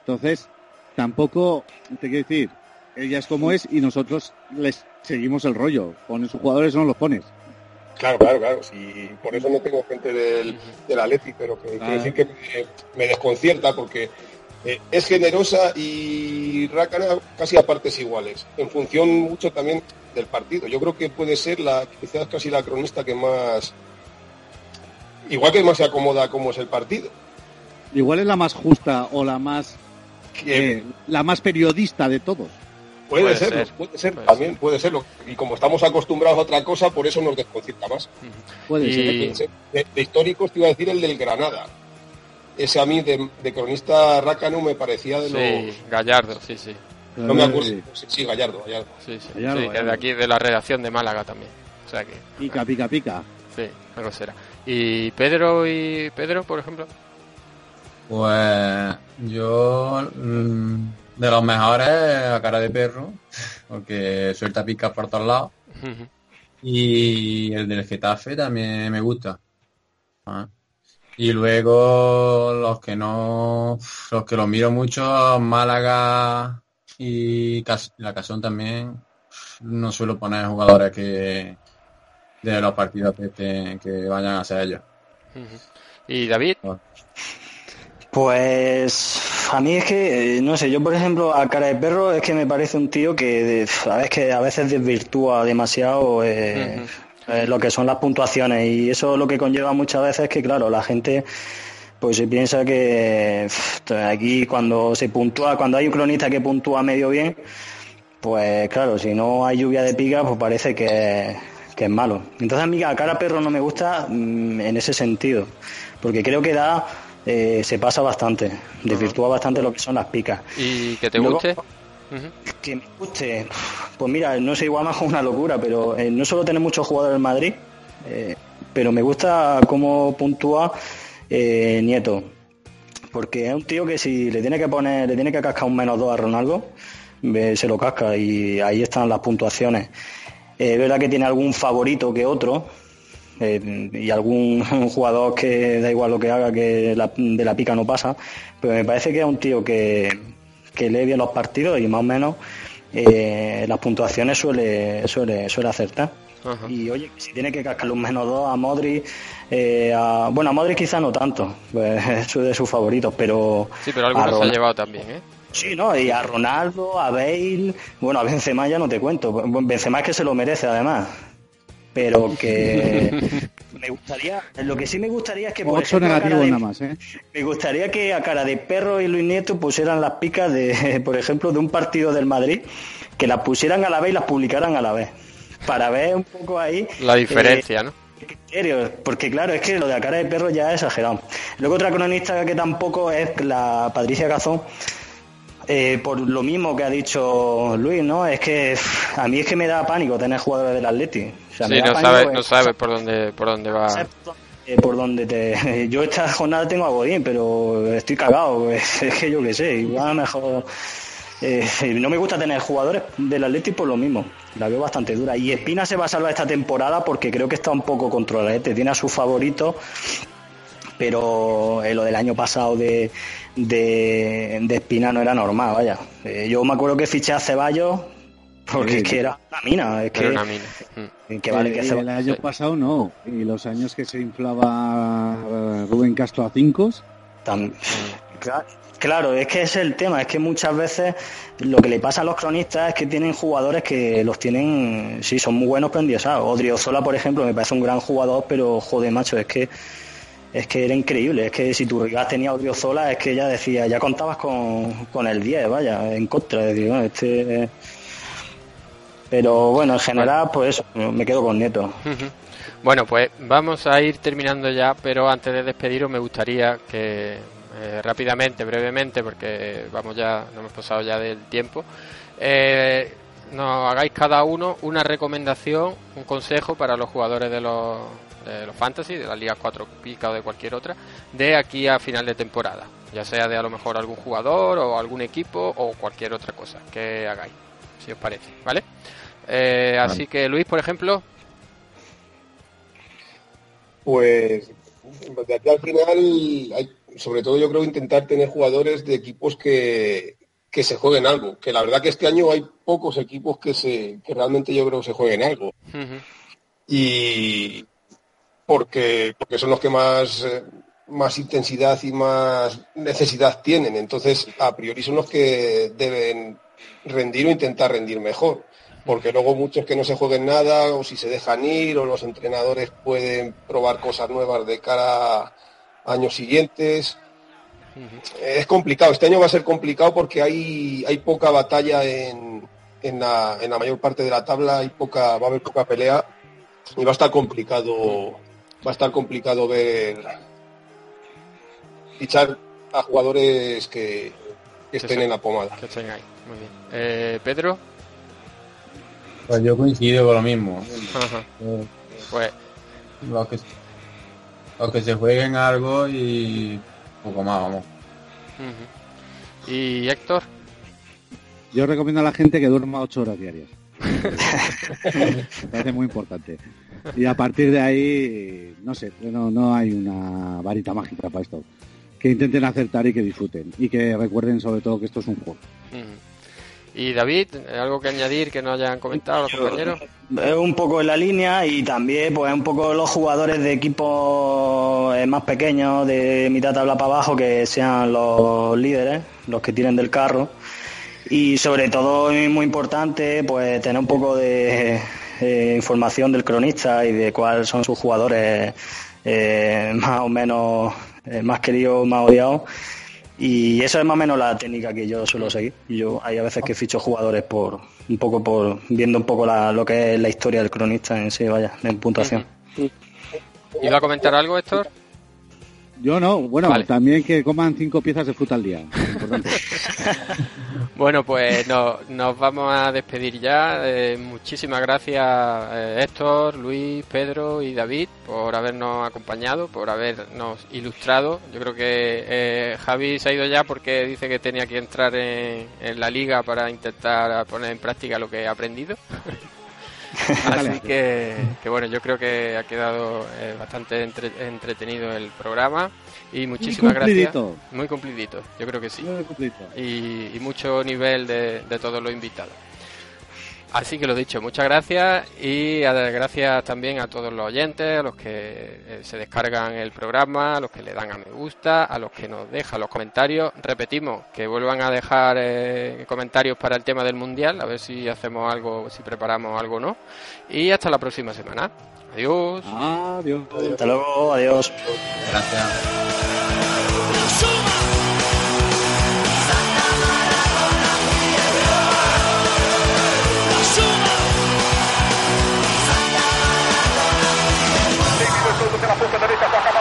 Entonces, tampoco, te quiero decir, ella es como es y nosotros les seguimos el rollo. Pones sus jugadores o no los pones. Claro, claro, claro. Sí, por eso no tengo gente del, del Atleti, pero que quiero decir que me, me desconcierta porque eh, es generosa y Rácana casi a partes iguales, en función mucho también del partido. Yo creo que puede ser la quizás casi la cronista que más, igual que más se acomoda como es el partido. Igual es la más justa o la más Que- eh, la más periodista de todos. Puede, Puede serlo, ser, puede ser, puede también puede serlo. Y como estamos acostumbrados a otra cosa, por eso nos desconcierta más. Puede Y- ser. De, de históricos te iba a decir el del Granada. ese a mí de, de cronista Rácano me parecía de Sí, los... Gallardo, sí, sí. No me acuerdo. Sí, sí, Gallardo, Gallardo. Sí, sí, Gallardo, sí, Gallardo. de aquí, de la redacción de Málaga también. O sea que, Pica, pica, pica. sí, algo será. ¿Y Pedro y Pedro, por ejemplo? Pues yo mm, de los mejores a cara de perro, porque suelta picas por todos lados. Y el del Getafe también me gusta. Ah. Y luego los que no, los que los miro mucho, Málaga y la Casón también, no suelo poner jugadores que de los partidos que, que vayan a ser ellos. ¿Y David? Pues a mí es que, eh, no sé, yo por ejemplo a cara de perro es que me parece un tío que a veces, que a veces desvirtúa demasiado eh, eh, lo que son las puntuaciones y eso lo que conlleva muchas veces es que claro, la gente pues se piensa que aquí cuando se puntúa, cuando hay un cronista que puntúa medio bien, pues claro, si no hay lluvia de pica, pues parece que, que es malo. Entonces a mí a cara perro no me gusta mm, en ese sentido, porque creo que da, eh, se pasa bastante, desvirtúa bastante lo que son las picas. ¿Y que te Luego- guste? Que me guste, pues mira, no sé, igual más una locura, pero eh, no solo tener muchos jugadores en Madrid, eh, pero me gusta cómo puntúa Nieto. Porque es un tío que si le tiene que poner, le tiene que cascar un menos dos a Ronaldo, se lo casca y ahí están las puntuaciones. Eh, Es verdad que tiene algún favorito que otro, eh, y algún jugador que da igual lo que haga, que la- de la pica no pasa, pero me parece que es un tío que, que lee bien los partidos y más o menos eh, las puntuaciones suele, suele, suele acertar. Ajá. Y oye, si tiene que cascarle un menos dos a Modri, eh, a- bueno, a Modri quizá no tanto, pues es de sus favoritos, pero... Sí, pero algunos se ha llevado también, ¿eh? Sí, ¿no? Y a Ronaldo, a Bale, bueno, a Benzema ya no te cuento. Bueno, Benzema es que se lo merece además. Pero que me gustaría, lo que sí me gustaría es que por ejemplo, de- nada más, ¿eh? me gustaría que a cara de perro y Luis Nieto pusieran las picas de, por ejemplo, de un partido del Madrid, que las pusieran a la vez y las publicaran a la vez. Para ver un poco ahí. La diferencia, ¿no? eh, criterios, porque claro, es que lo de a cara de perro ya es exagerado. Luego otra cronista que tampoco es la Patricia Cazón, eh, por lo mismo que ha dicho Luis, ¿no? Es que a mí es que me da pánico tener jugadores del Atleti. O sea, me Sí, da no pánico, sabe, eh, no sabe por dónde, por dónde va. eh, por donde te... Yo esta jornada tengo a Godín, pero estoy cagado. Es que yo qué sé, igual mejor... eh, no me gusta tener jugadores del Atleti por lo mismo. La veo bastante dura. Y Espina se va a salvar esta temporada porque creo que está un poco controlado. Tiene a sus favoritos, pero eh, lo del año pasado de, de, de Espina no era normal, vaya. Eh, yo me acuerdo que fiché a Ceballos porque Sí. es que era una mina. Es que, Era una mina. Mm. que vale que Eh, Ceballos- el año pasado no. Y los años que se inflaba Rubén Castro a cinco. Tam- Claro, claro, es que ese es el tema, es que muchas veces lo que le pasa a los cronistas es que tienen jugadores que los tienen, sí, son muy buenos pero endiosados. Odriozola, por ejemplo, me parece un gran jugador, pero joder, macho, es que es que era increíble, es que si tu rival tenía a Odriozola, es que ya decía, ya contabas con, con el 10, vaya, en contra, es decir, este... Pero bueno, en general, pues eso, me quedo con Nieto. Bueno, pues vamos a ir terminando ya, pero antes de despediros me gustaría que eh, rápidamente, brevemente, porque vamos ya, nos hemos pasado ya del tiempo, eh, nos hagáis cada uno una recomendación, un consejo para los jugadores de los, de los fantasy, de las ligas 4 pica o de cualquier otra, de aquí a final de temporada, ya sea de a lo mejor algún jugador o algún equipo o cualquier otra cosa que hagáis, si os parece, ¿vale? Eh, Así que Luis, por ejemplo, Pues de aquí al final, hay, sobre todo yo creo intentar tener jugadores de equipos que, que se jueguen algo. Que la verdad que este año hay pocos equipos que se que realmente yo creo que se jueguen algo. Y porque, porque son los que más, eh, más intensidad y más necesidad tienen. Entonces, a priori son los que deben rendir o intentar rendir mejor. Porque luego muchos que no se jueguen nada, o si se dejan ir, o los entrenadores pueden probar cosas nuevas de cara a años siguientes. Es complicado, este año va a ser complicado porque hay, hay poca batalla en, en, la, en la mayor parte de la tabla, hay poca, va a haber poca pelea y va a estar complicado, va a estar complicado ver fichar a jugadores que, que estén en la pomada. Que estén ahí. Muy bien. Eh, Pedro. Pues yo coincido con lo mismo. Ajá. Eh, Pues Los que, los que se jueguen algo y poco más, vamos. y Héctor. Yo recomiendo a la gente que duerma ocho horas diarias. Me parece muy importante. Y a partir de ahí, no sé, no, no hay una varita mágica para esto. Que intenten acertar y que disfruten. Y que recuerden sobre todo que esto es un juego. Y David, ¿algo que añadir que no hayan comentado los compañeros? Es un poco en la línea y también pues un poco los jugadores de equipos eh, más pequeños, de mitad tabla para abajo, que sean los líderes, los que tienen del carro. Y sobre todo, y muy importante, pues tener un poco de eh, información del cronista y de cuáles son sus jugadores eh, más o menos eh, más queridos, más odiados. Y eso es más o menos la técnica que yo suelo seguir. Y yo hay a veces que ficho jugadores por un poco por viendo un poco la- lo que es la historia del cronista en sí, vaya, en puntuación. ¿Iba a comentar algo, Héctor? Yo no, bueno, Vale. también que coman cinco piezas de fruta al día. Importante. Bueno, pues no- nos vamos a despedir ya. Eh, muchísimas gracias eh, Héctor, Luis, Pedro y David por habernos acompañado, por habernos ilustrado. Yo creo que eh, Javi se ha ido ya porque dice que tenía que entrar en, en la liga para intentar poner en práctica lo que ha aprendido. Así que, que bueno, yo creo que ha quedado eh, bastante entre- entretenido el programa y muchísimas gracias. cumplidito. Muy cumplidito, yo creo que sí Muy cumplidito. y, y mucho nivel de, de todos los invitados. Así que lo dicho, muchas gracias y a- gracias también a todos los oyentes, a los que eh, se descargan el programa, a los que le dan a me gusta, a los que nos dejan los comentarios. Repetimos que vuelvan a dejar eh, comentarios para el tema del mundial, a ver si hacemos algo, si preparamos algo o no. Y hasta la próxima semana. Adiós. Adiós. Hasta luego, adiós. Gracias. melakukan dari tembakan